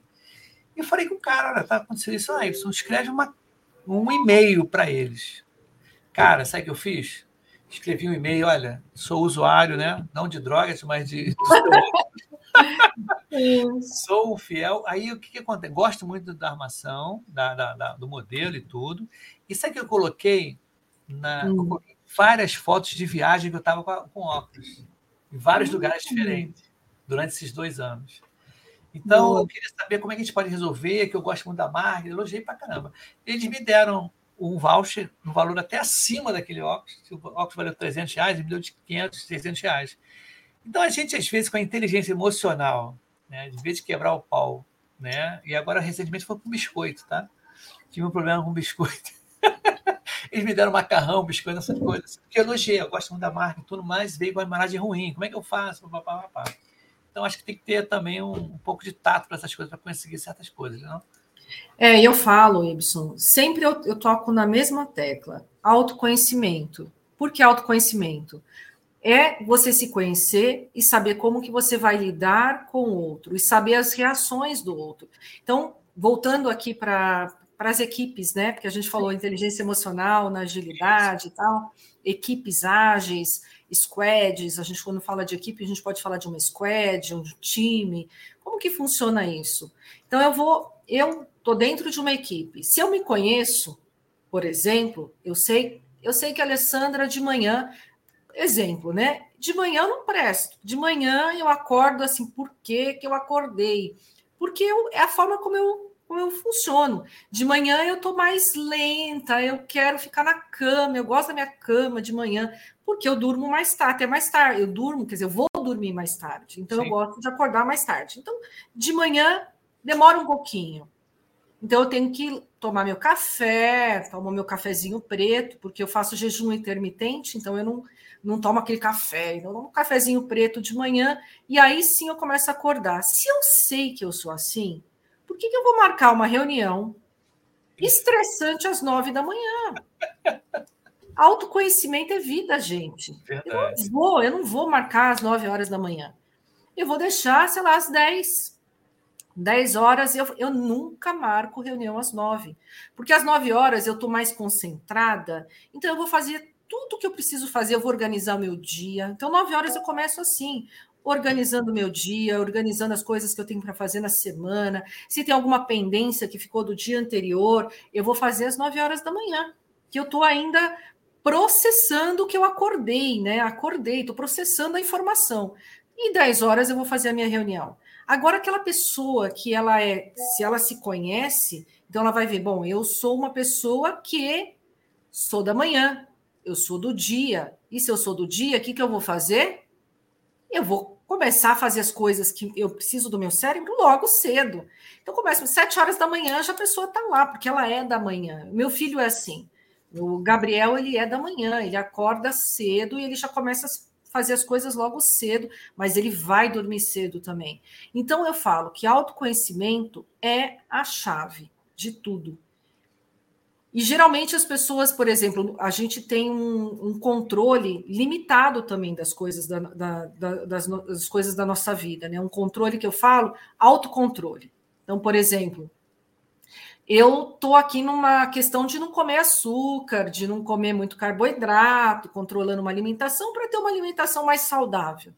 e falei com o cara, olha, tá acontecendo isso aí, escreve uma, um e-mail para eles. Cara, sabe o que eu fiz? escrevi um e-mail, olha, sou usuário, né? Não de drogas, mas de. sou um fiel. Aí o que, que acontece? Gosto muito da armação, da, da, da, do modelo e tudo. Sabe que eu coloquei na hum. várias fotos de viagem que eu estava com, com, óculos, em vários hum. lugares diferentes, durante esses dois anos. Então, eu queria saber como é que a gente pode resolver, que eu gosto muito da marca, elogiei pra caramba. Eles me deram um voucher no valor até acima daquele óculos. Se o óculos valeu 300 reais, ele me deu de 500, 600 reais. Então, a gente, às vezes, com a inteligência emocional, né, de vez de quebrar o pau, né, e agora, recentemente, foi com biscoito, tá? Tive um problema com biscoito. Eles me deram macarrão, biscoito, essas coisas. Porque eu elogiei, eu gosto muito da marca e tudo mais, veio com uma embalagem ruim. Como é que eu faço? Pá, pá, pá. Então, acho que tem que ter também um, um pouco de tato para essas coisas, para conseguir certas coisas, não? É, eu falo, Ibson, sempre eu, eu toco na mesma tecla: autoconhecimento. Por que autoconhecimento? É você se conhecer e saber como que você vai lidar com o outro e saber as reações do outro. Então, voltando aqui para as equipes, né? Porque a gente falou inteligência emocional, na agilidade e tal, equipes ágeis, squads, a gente quando fala de equipe, a gente pode falar de uma squad, um time. Como que funciona isso? Então eu vou, eu estou dentro de uma equipe. Se eu me conheço, por exemplo, eu sei, eu sei que a Alessandra de manhã, exemplo, né? De manhã eu não presto. De manhã eu acordo assim, por que, que eu acordei? Porque eu, é a forma como eu, como eu funciono. De manhã eu estou mais lenta, eu quero ficar na cama, eu gosto da minha cama de manhã, porque eu durmo mais tarde, até mais tarde. Eu durmo, quer dizer, eu vou dormir mais tarde. Então Sim. eu gosto de acordar mais tarde. Então, de manhã demora um pouquinho. Então eu tenho que tomar meu café, tomo meu cafezinho preto, porque eu faço jejum intermitente, então eu não, não tomo aquele café, então eu tomo um cafezinho preto de manhã, e aí sim eu começo a acordar. Se eu sei que eu sou assim, por que, que eu vou marcar uma reunião estressante às nove da manhã? Autoconhecimento é vida, gente. Verdade. Eu não vou, eu não vou marcar às nove horas da manhã. Eu vou deixar, sei lá, às dez 10 horas eu, eu nunca marco reunião às 9, porque às 9 horas eu estou mais concentrada, então eu vou fazer tudo que eu preciso fazer, eu vou organizar o meu dia. Então, 9 horas eu começo assim, organizando o meu dia, organizando as coisas que eu tenho para fazer na semana. Se tem alguma pendência que ficou do dia anterior, eu vou fazer às 9 horas da manhã, que eu estou ainda processando o que eu acordei, né? Acordei, estou processando a informação. E 10 horas eu vou fazer a minha reunião. Agora, aquela pessoa que ela é, se ela se conhece, então ela vai ver, bom, eu sou uma pessoa que sou da manhã, eu sou do dia. E se eu sou do dia, o que, que eu vou fazer? Eu vou começar a fazer as coisas que eu preciso do meu cérebro logo cedo. Então, começa às sete horas da manhã, já a pessoa está lá, porque ela é da manhã. Meu filho é assim. O Gabriel, ele é da manhã, ele acorda cedo e ele já começa fazer as coisas logo cedo, mas ele vai dormir cedo também. Então eu falo que autoconhecimento é a chave de tudo. E geralmente as pessoas, por exemplo, a gente tem um, um controle limitado também das coisas da, da, da, das, das coisas da nossa vida, né? Um controle que eu falo, autocontrole. Então, por exemplo, eu estou aqui numa questão de não comer açúcar, de não comer muito carboidrato, controlando uma alimentação para ter uma alimentação mais saudável.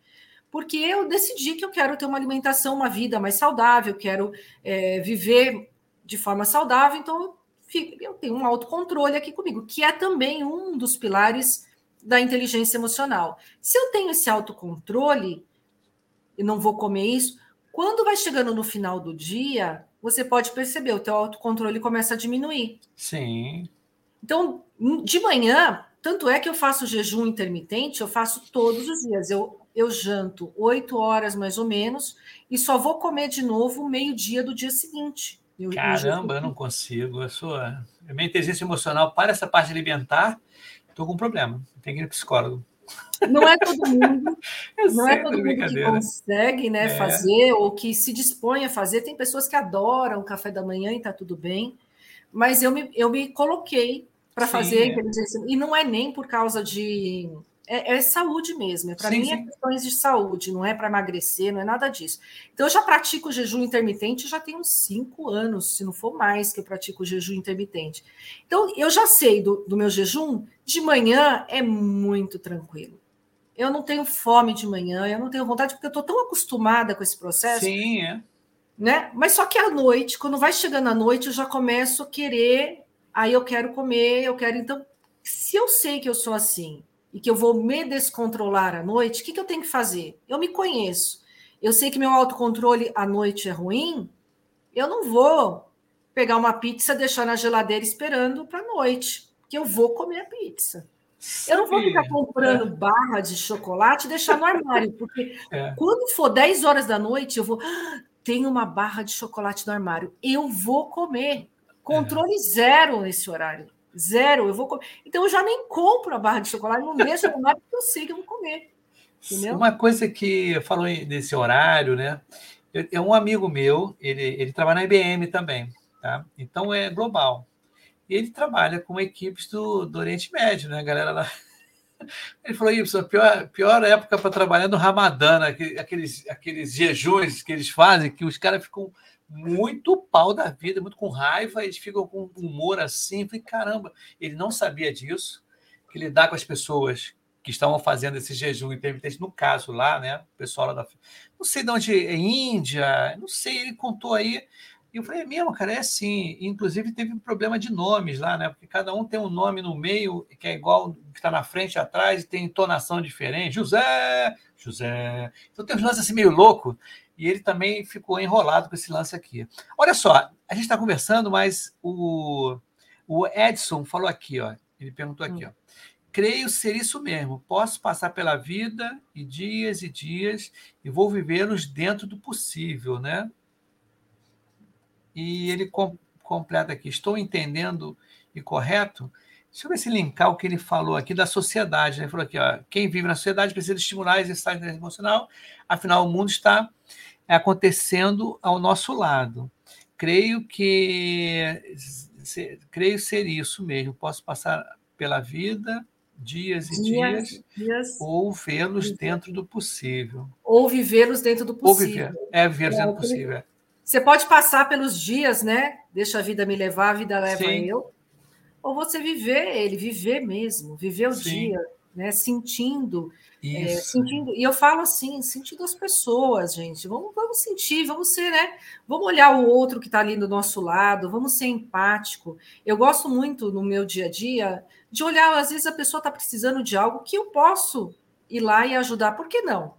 Porque eu decidi que eu quero ter uma alimentação, uma vida mais saudável, quero é, viver de forma saudável, então eu tenho um autocontrole aqui comigo, que é também um dos pilares da inteligência emocional. Se eu tenho esse autocontrole e não vou comer isso, quando vai chegando no final do dia, você pode perceber, o teu autocontrole começa a diminuir. Sim. Então, de manhã, tanto é que eu faço jejum intermitente, eu faço todos os dias. Eu, eu janto oito horas mais ou menos e só vou comer de novo meio-dia do dia seguinte. Eu, Caramba, eu, eu não consigo. Eu sou. A minha inteligência emocional para essa parte alimentar, estou com um problema. Tem que ir no psicólogo. Não é todo mundo, não é todo mundo que consegue né, é. fazer ou que se dispõe a fazer. Tem pessoas que adoram café da manhã e está tudo bem, mas eu me, eu me coloquei para fazer inteligência. E não é nem por causa de É, é saúde mesmo. Para mim, é sim. é questões de saúde, não é para emagrecer, não é nada disso. Então, eu já pratico jejum intermitente já tem uns cinco anos, se não for mais, que eu pratico jejum intermitente. Então, eu já sei do, do meu jejum, de manhã é muito tranquilo. Eu não tenho fome de manhã, eu não tenho vontade, porque eu estou tão acostumada com esse processo. Sim, é. Né? Mas só que à noite, quando vai chegando à noite, eu já começo a querer, aí eu quero comer, eu quero. Então, se eu sei que eu sou assim e que eu vou me descontrolar à noite, o que, que eu tenho que fazer? Eu me conheço. Eu sei que meu autocontrole à noite é ruim, eu não vou pegar uma pizza, deixar na geladeira esperando para a noite, que eu vou comer a pizza. Eu não vou ficar comprando é. barra de chocolate e deixar no armário, porque é. quando for 10 horas da noite, eu vou. Ah, tem uma barra de chocolate no armário. Eu vou comer. Controle é. zero nesse horário. Zero. Eu vou comer. Então eu já nem compro a barra de chocolate, no armário, porque eu sei que eu vou comer. Entendeu? Uma coisa que falou desse horário, né? É um amigo meu, ele, ele trabalha na IBM também, tá? Então é global. Ele trabalha com equipes do, do Oriente Médio, né, galera lá. Ele falou isso, a pior, pior época para trabalhar é no Ramadã, né? aqueles, aqueles jejuns que eles fazem, que os caras ficam muito pau da vida, muito com raiva, eles ficam com humor assim. Falei, caramba, ele não sabia disso, que lidar com as pessoas que estavam fazendo esse jejum intermitente, no caso lá, né? O pessoal lá da. Não sei de onde é Índia, não sei, ele contou aí e eu falei, é mesmo, cara, é assim. Inclusive teve um problema de nomes lá, né? Porque cada um tem um nome no meio que é igual que está na frente e atrás e tem entonação diferente. José, José. Então tem uns lances assim meio louco. E ele também ficou enrolado com esse lance aqui. Olha só, a gente está conversando, mas o, o Edson falou aqui, ó. Ele perguntou aqui, hum. ó. Creio ser isso mesmo. Posso passar pela vida e dias e dias e vou vivê-los dentro do possível, né? e ele com, completa aqui: estou entendendo e correto? Deixa eu ver se linkar o que ele falou aqui da sociedade. Né? Ele falou aqui: ó, quem vive na sociedade precisa estimular exercitar a emocional, afinal, o mundo está acontecendo ao nosso lado. Creio que creio ser isso mesmo. Posso passar pela vida dias e dias, dias, dias ou vê-los dentro do possível. Ou vivê-los dentro do possível. Ou viver, é, viver-los é, dentro do possível. Você pode passar pelos dias, né? Deixa a vida me levar, a vida leva Sim. eu. Ou você viver ele, viver mesmo, viver o Sim. dia, né? Sentindo, é, sentindo. E eu falo assim, sentindo as pessoas, gente. Vamos, vamos sentir, vamos ser, né? Vamos olhar o outro que está ali do nosso lado, vamos ser empático. Eu gosto muito no meu dia a dia de olhar, às vezes a pessoa está precisando de algo que eu posso ir lá e ajudar. Por que não?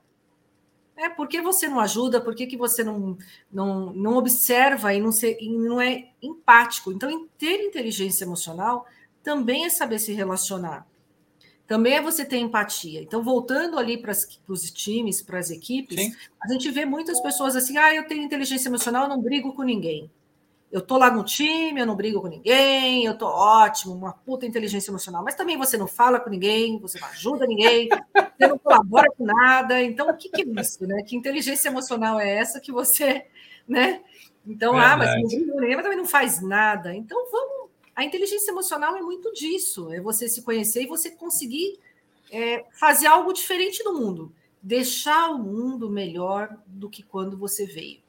É, por que você não ajuda? Por que, que você não, não, não observa e não, se, e não é empático? Então, ter inteligência emocional também é saber se relacionar. Também é você ter empatia. Então, voltando ali para os times, para as equipes, Sim. a gente vê muitas pessoas assim: ah, eu tenho inteligência emocional, não brigo com ninguém eu tô lá no time, eu não brigo com ninguém, eu tô ótimo, uma puta inteligência emocional, mas também você não fala com ninguém, você não ajuda ninguém, você não colabora com nada. Então, o que, que é isso, né? Que inteligência emocional é essa que você, né? Então, Verdade. ah, mas não briga com ninguém, mas também não faz nada. Então, vamos. A inteligência emocional é muito disso, é você se conhecer e você conseguir é, fazer algo diferente no mundo, deixar o mundo melhor do que quando você veio.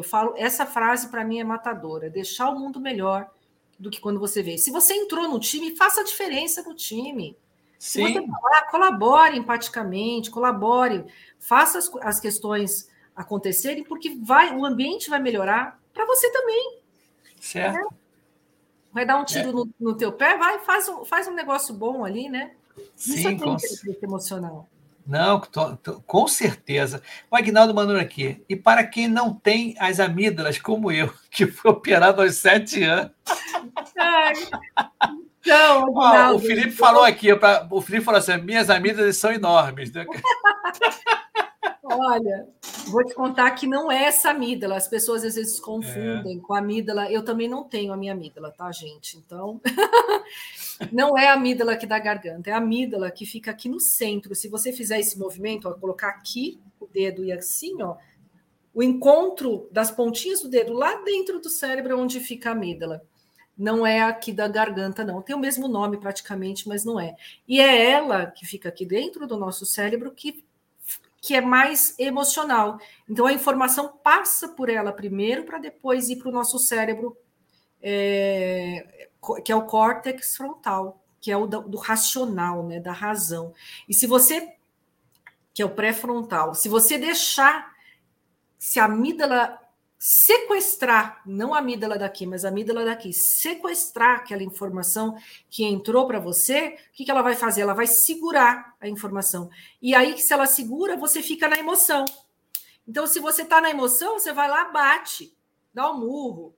Eu falo, essa frase para mim é matadora, deixar o mundo melhor do que quando você vê. Se você entrou no time, faça a diferença no time. Sim. Se você falar, colabore empaticamente, colabore, faça as, as questões acontecerem, porque vai, o ambiente vai melhorar para você também. Certo. Né? Vai dar um tiro é. no, no teu pé, vai, faz um, faz um negócio bom ali, né? Sim, Isso é com... emocional. Não, tô, tô, com certeza. O Agnaldo mandou aqui. E para quem não tem as amígdalas, como eu, que foi operado aos sete anos. Ai, então, Ó, o Felipe falou aqui, pra, o Felipe falou assim: minhas amígdalas são enormes. Né? Olha, vou te contar que não é essa amígdala. As pessoas às vezes confundem é. com a amígdala. Eu também não tenho a minha amígdala, tá, gente? Então, não é a amígdala aqui da garganta, é a amígdala que fica aqui no centro. Se você fizer esse movimento, ó, colocar aqui o dedo e assim, ó, o encontro das pontinhas do dedo lá dentro do cérebro, é onde fica a amígdala. não é aqui da garganta, não. Tem o mesmo nome praticamente, mas não é. E é ela que fica aqui dentro do nosso cérebro que, que é mais emocional. Então a informação passa por ela primeiro para depois ir para o nosso cérebro, é, que é o córtex frontal, que é o do, racional, né, da razão. E se você, que é o pré-frontal, se você deixar se a amígdala sequestrar, não a amígdala daqui, mas a amígdala daqui, sequestrar aquela informação que entrou para você, o que, que ela vai fazer? Ela vai segurar a informação. E aí, se ela segura, você fica na emoção. Então, se você está na emoção, você vai lá, bate, dá um murro,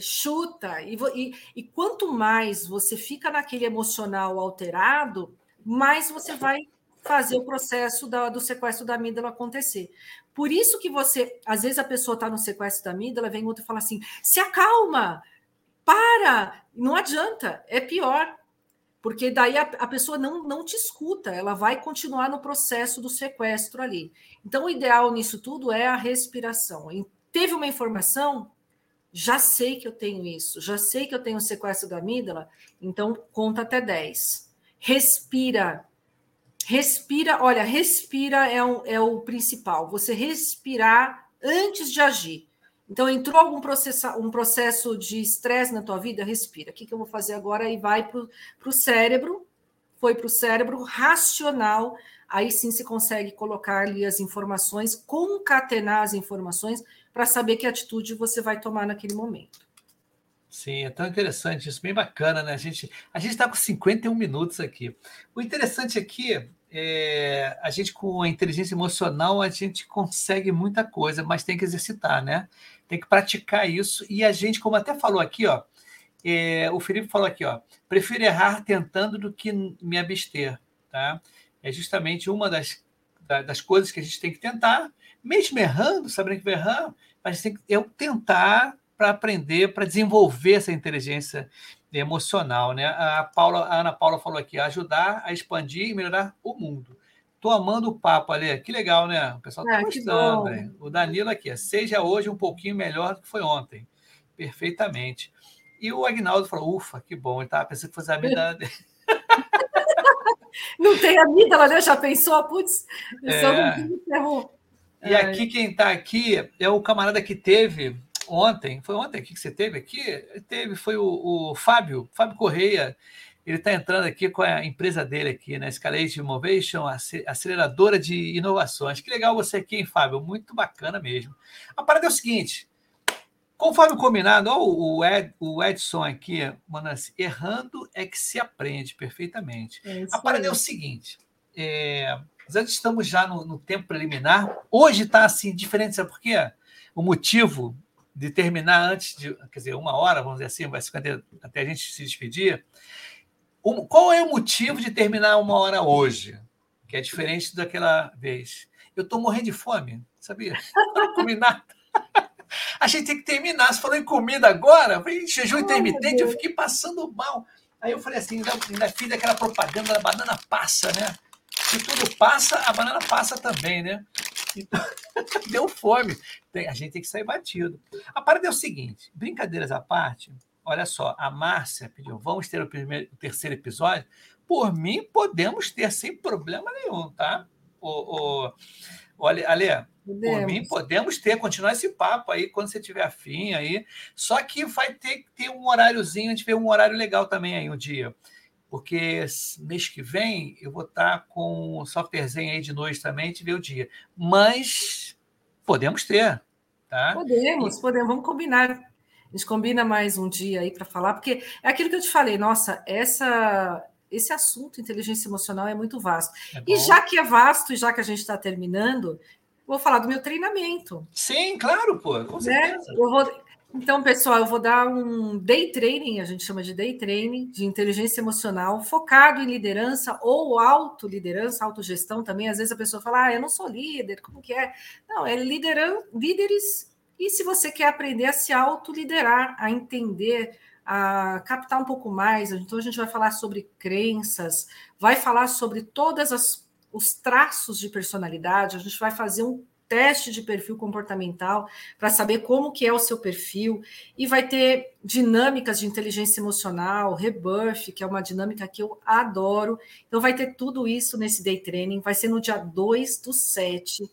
chuta. E, e, e quanto mais você fica naquele emocional alterado, mais você vai fazer o processo da, do sequestro da amígdala acontecer. Por isso que você, às vezes a pessoa está no sequestro da amígdala, vem outra e fala assim: se acalma, para, não adianta, é pior. Porque daí a, a pessoa não, não te escuta, ela vai continuar no processo do sequestro ali. Então, o ideal nisso tudo é a respiração. teve uma informação, já sei que eu tenho isso, já sei que eu tenho sequestro da amígdala, então conta até 10. Respira, Respira, olha, respira é, é o principal. Você respirar antes de agir. Então, entrou algum processo, um processo de estresse na tua vida? Respira. O que, que eu vou fazer agora? E vai para o cérebro, foi para o cérebro racional. Aí sim se consegue colocar ali as informações, concatenar as informações para saber que atitude você vai tomar naquele momento. Sim, é tão interessante isso, bem bacana, né? A gente a está com 51 minutos aqui. O interessante aqui é a gente, com a inteligência emocional, a gente consegue muita coisa, mas tem que exercitar, né? Tem que praticar isso. E a gente, como até falou aqui, ó, é, o Felipe falou aqui, ó, prefiro errar tentando do que me abster, tá? É justamente uma das, das coisas que a gente tem que tentar, mesmo errando, sabendo que vai errar, mas tem que eu tentar para aprender, para desenvolver essa inteligência emocional, né? A, Paula, a Ana Paula falou aqui, ajudar a expandir e melhorar o mundo. Tô amando o papo, ali. Que legal, né? O pessoal tá é, gostando. Né? O Danilo aqui, seja hoje um pouquinho melhor do que foi ontem. Perfeitamente. E o Agnaldo falou, ufa, que bom. Ele estava pensando que fosse a vida dele. Não tem a vida, ela já pensou, putz, é. E aqui quem está aqui é o camarada que teve ontem, foi ontem aqui que você teve aqui? Teve, foi o, o Fábio, Fábio Correia. Ele está entrando aqui com a empresa dele aqui, na né? Escalate Innovation, aceleradora de inovações. Que legal você aqui, hein, Fábio? Muito bacana mesmo. A parada é o seguinte: conforme combinado, ó, o, Ed, o Edson aqui, mandando assim, errando é que se aprende perfeitamente. É a parada é o seguinte: é, nós estamos já no, no tempo preliminar. Hoje está assim, diferente, sabe por quê? O motivo de terminar antes de, quer dizer, uma hora, vamos dizer assim, vai até, até a gente se despedir. O, qual é o motivo de terminar uma hora hoje? Que é diferente daquela vez. Eu estou morrendo de fome, sabia? Não comi nada. A gente tem que terminar. Você falou em comida agora, eu falei, jejum intermitente, eu fiquei passando mal. Aí eu falei assim, ainda, ainda fiz aquela propaganda da banana passa, né? Se tudo passa, a banana passa também, né? Então, deu fome. Tem, a gente tem que sair batido. A parada é o seguinte: brincadeiras à parte, olha só, a Márcia pediu: vamos ter o, primeiro, o terceiro episódio? Por mim, podemos ter sem problema nenhum, tá? O, o, olha, Ale, por mim, podemos ter, continuar esse papo aí quando você tiver afim aí. Só que vai ter que ter um horáriozinho, a gente vê um horário legal também aí um dia porque mês que vem eu vou estar com o softwarezinho aí de noite também, te ver o dia. Mas podemos ter, tá? Podemos, podemos, vamos combinar. A gente combina mais um dia aí para falar, porque é aquilo que eu te falei, nossa, essa esse assunto inteligência emocional é muito vasto. É e já que é vasto e já que a gente está terminando, vou falar do meu treinamento. Sim, claro, pô, com né? certeza. Né? Eu vou, então, pessoal, eu vou dar um day training, a gente chama de day training, de inteligência emocional, focado em liderança ou autoliderança, autogestão também. Às vezes a pessoa fala, ah, eu não sou líder, como que é? Não, é lideran líderes. E se você quer aprender a se autoliderar, a entender, a captar um pouco mais, então a gente vai falar sobre crenças, vai falar sobre todas as os traços de personalidade, a gente vai fazer um teste de perfil comportamental para saber como que é o seu perfil e vai ter dinâmicas de inteligência emocional, rebirth, que é uma dinâmica que eu adoro. Então vai ter tudo isso nesse day training, vai ser no dia 2 do 7.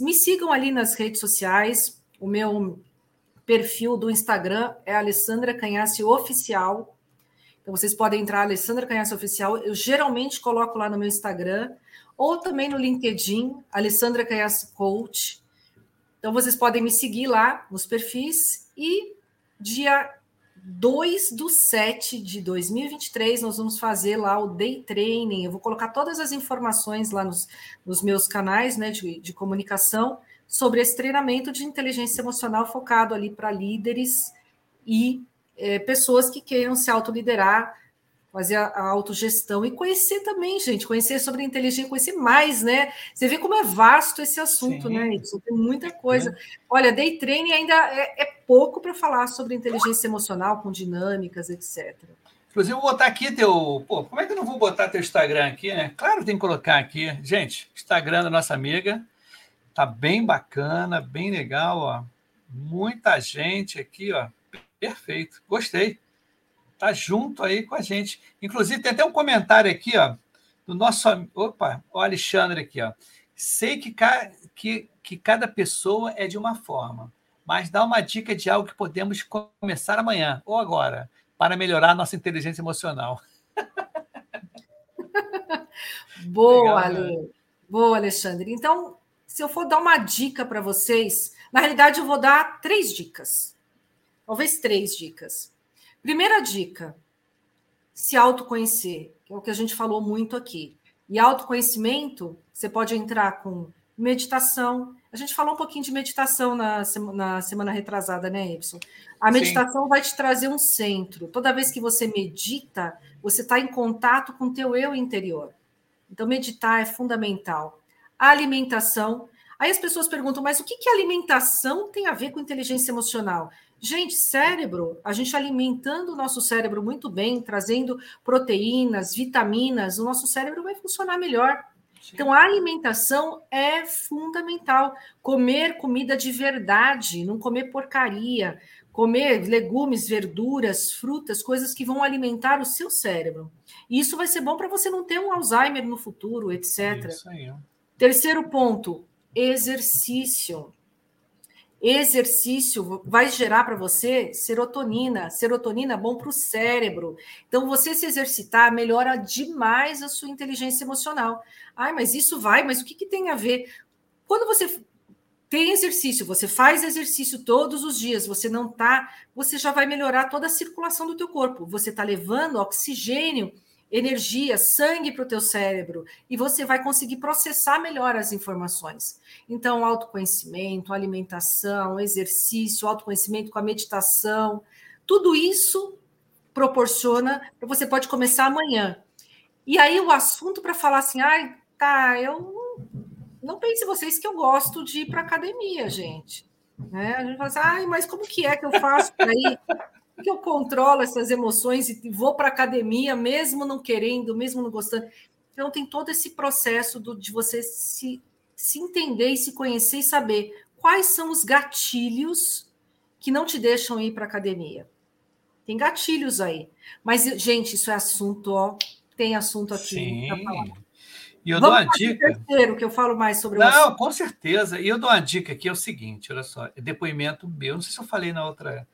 Me sigam ali nas redes sociais. O meu perfil do Instagram é Alessandra Canhasse Oficial. Então vocês podem entrar Alessandra Canhasse Oficial. Eu geralmente coloco lá no meu Instagram ou também no LinkedIn, Alessandra Canhasse Coach. Então vocês podem me seguir lá nos perfis e dia 2 do 7 de 2023 nós vamos fazer lá o Day Training. Eu vou colocar todas as informações lá nos, nos meus canais né, de, de comunicação sobre esse treinamento de inteligência emocional focado ali para líderes e é, pessoas que queiram se autoliderar fazer a, a autogestão e conhecer também, gente, conhecer sobre inteligência, conhecer mais, né? Você vê como é vasto esse assunto, Sim. né? Isso tem muita coisa. É. Olha, day training ainda é, é pouco para falar sobre inteligência emocional com dinâmicas, etc. Inclusive, vou botar aqui teu. Pô, como é que eu não vou botar teu Instagram aqui, né? Claro, tem que colocar aqui. Gente, Instagram da nossa amiga. Tá bem bacana, bem legal, ó. Muita gente aqui, ó. Perfeito. Gostei tá junto aí com a gente. Inclusive, tem até um comentário aqui, ó, do nosso. Opa, o Alexandre aqui, ó. Sei que, ca... que, que cada pessoa é de uma forma, mas dá uma dica de algo que podemos começar amanhã ou agora para melhorar nossa inteligência emocional. Boa, Legal, Ale. Né? Boa, Alexandre. Então, se eu for dar uma dica para vocês, na realidade eu vou dar três dicas. Talvez três dicas. Primeira dica: se autoconhecer, que é o que a gente falou muito aqui. E autoconhecimento, você pode entrar com meditação. A gente falou um pouquinho de meditação na, na semana retrasada, né, Epson? A meditação Sim. vai te trazer um centro. Toda vez que você medita, você está em contato com o teu eu interior. Então, meditar é fundamental. A alimentação. Aí as pessoas perguntam, mas o que, que alimentação tem a ver com inteligência emocional? Gente, cérebro, a gente alimentando o nosso cérebro muito bem, trazendo proteínas, vitaminas, o nosso cérebro vai funcionar melhor. Sim. Então, a alimentação é fundamental. Comer comida de verdade, não comer porcaria, comer legumes, verduras, frutas, coisas que vão alimentar o seu cérebro. E isso vai ser bom para você não ter um Alzheimer no futuro, etc. Isso aí. Terceiro ponto: exercício exercício vai gerar para você serotonina. Serotonina é bom para o cérebro. Então, você se exercitar melhora demais a sua inteligência emocional. Ai, mas isso vai, mas o que, que tem a ver? Quando você tem exercício, você faz exercício todos os dias, você não tá, você já vai melhorar toda a circulação do teu corpo. Você está levando oxigênio energia, sangue para o teu cérebro e você vai conseguir processar melhor as informações. Então, autoconhecimento, alimentação, exercício, autoconhecimento com a meditação, tudo isso proporciona, você pode começar amanhã. E aí o assunto para falar assim, ai, tá, eu não pense vocês que eu gosto de ir para academia, gente. Né? A gente fala assim, ai, mas como que é que eu faço para ir? Que eu controlo essas emoções e vou para a academia, mesmo não querendo, mesmo não gostando. Então, tem todo esse processo do, de você se, se entender e se conhecer e saber quais são os gatilhos que não te deixam ir para a academia. Tem gatilhos aí. Mas, gente, isso é assunto, ó. Tem assunto aqui. Sim. E eu Vamos dou uma dica. terceiro, que eu falo mais sobre Não, com certeza. E eu dou uma dica aqui, é o seguinte: olha só, é depoimento meu. Não sei se eu falei na outra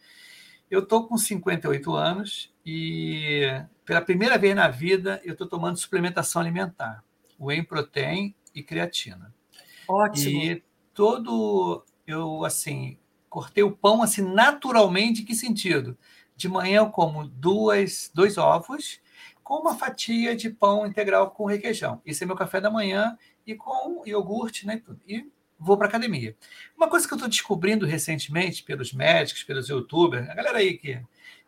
eu estou com 58 anos e pela primeira vez na vida eu estou tomando suplementação alimentar, whey protein e creatina. Ótimo. E todo eu assim cortei o pão assim naturalmente, em que sentido? De manhã eu como duas, dois ovos com uma fatia de pão integral com requeijão. Isso é meu café da manhã e com iogurte, né? E vou para academia. Uma coisa que eu estou descobrindo recentemente pelos médicos, pelos youtubers, a galera aí que,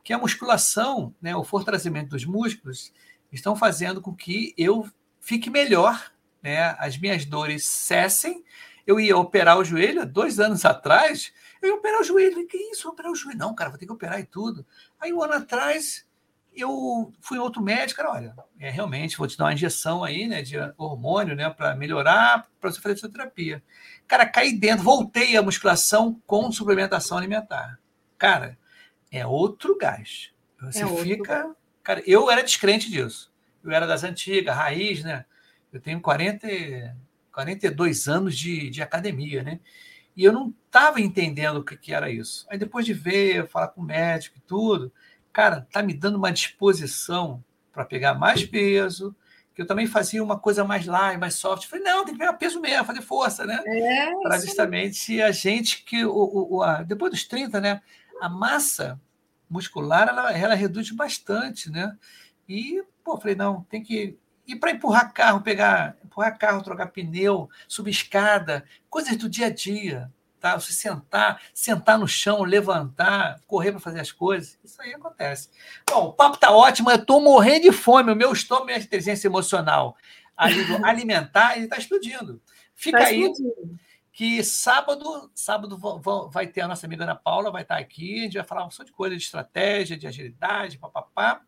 que a musculação, né, o fortalecimento dos músculos, estão fazendo com que eu fique melhor, né, as minhas dores cessem. Eu ia operar o joelho dois anos atrás, eu ia operar o joelho. Que isso, operar o joelho? Não, cara, vou ter que operar e tudo. Aí um ano atrás, eu fui outro médico, cara, olha, é, realmente vou te dar uma injeção aí, né, de hormônio, né, para melhorar, para você fazer fisioterapia. Cara, caí dentro, voltei à musculação com suplementação alimentar. Cara, é outro gás. Você é fica. Outro. Cara, eu era descrente disso. Eu era das antigas, raiz, né? Eu tenho 40, 42 anos de, de academia, né? E eu não estava entendendo o que, que era isso. Aí depois de ver, falar com o médico e tudo, cara, tá me dando uma disposição para pegar mais peso, que eu também fazia uma coisa mais light, mais soft. Falei, não, tem que pegar peso mesmo, fazer força, né? É, para justamente a gente que, o, o, a, depois dos 30, né? A massa muscular, ela, ela reduz bastante, né? E, pô, falei, não, tem que. E para empurrar carro, pegar, empurrar carro, trocar pneu, subir escada, coisas do dia a dia, tá? Você sentar, sentar no chão, levantar, correr para fazer as coisas, isso aí acontece. Bom, o papo tá ótimo, eu estou morrendo de fome, o meu estômago, minha inteligência emocional alimentar, ele está explodindo. Fica tá aí que sábado, sábado vai ter a nossa amiga Ana Paula, vai estar aqui, a gente vai falar um monte de coisa de estratégia, de agilidade, papapá.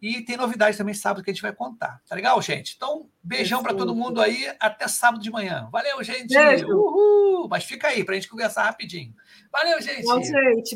E tem novidades também sábado que a gente vai contar. Tá legal, gente? Então, beijão para todo mundo aí. Até sábado de manhã. Valeu, gente. Beijo. Uhul. Mas fica aí para a gente conversar rapidinho. Valeu, gente. Bom, gente.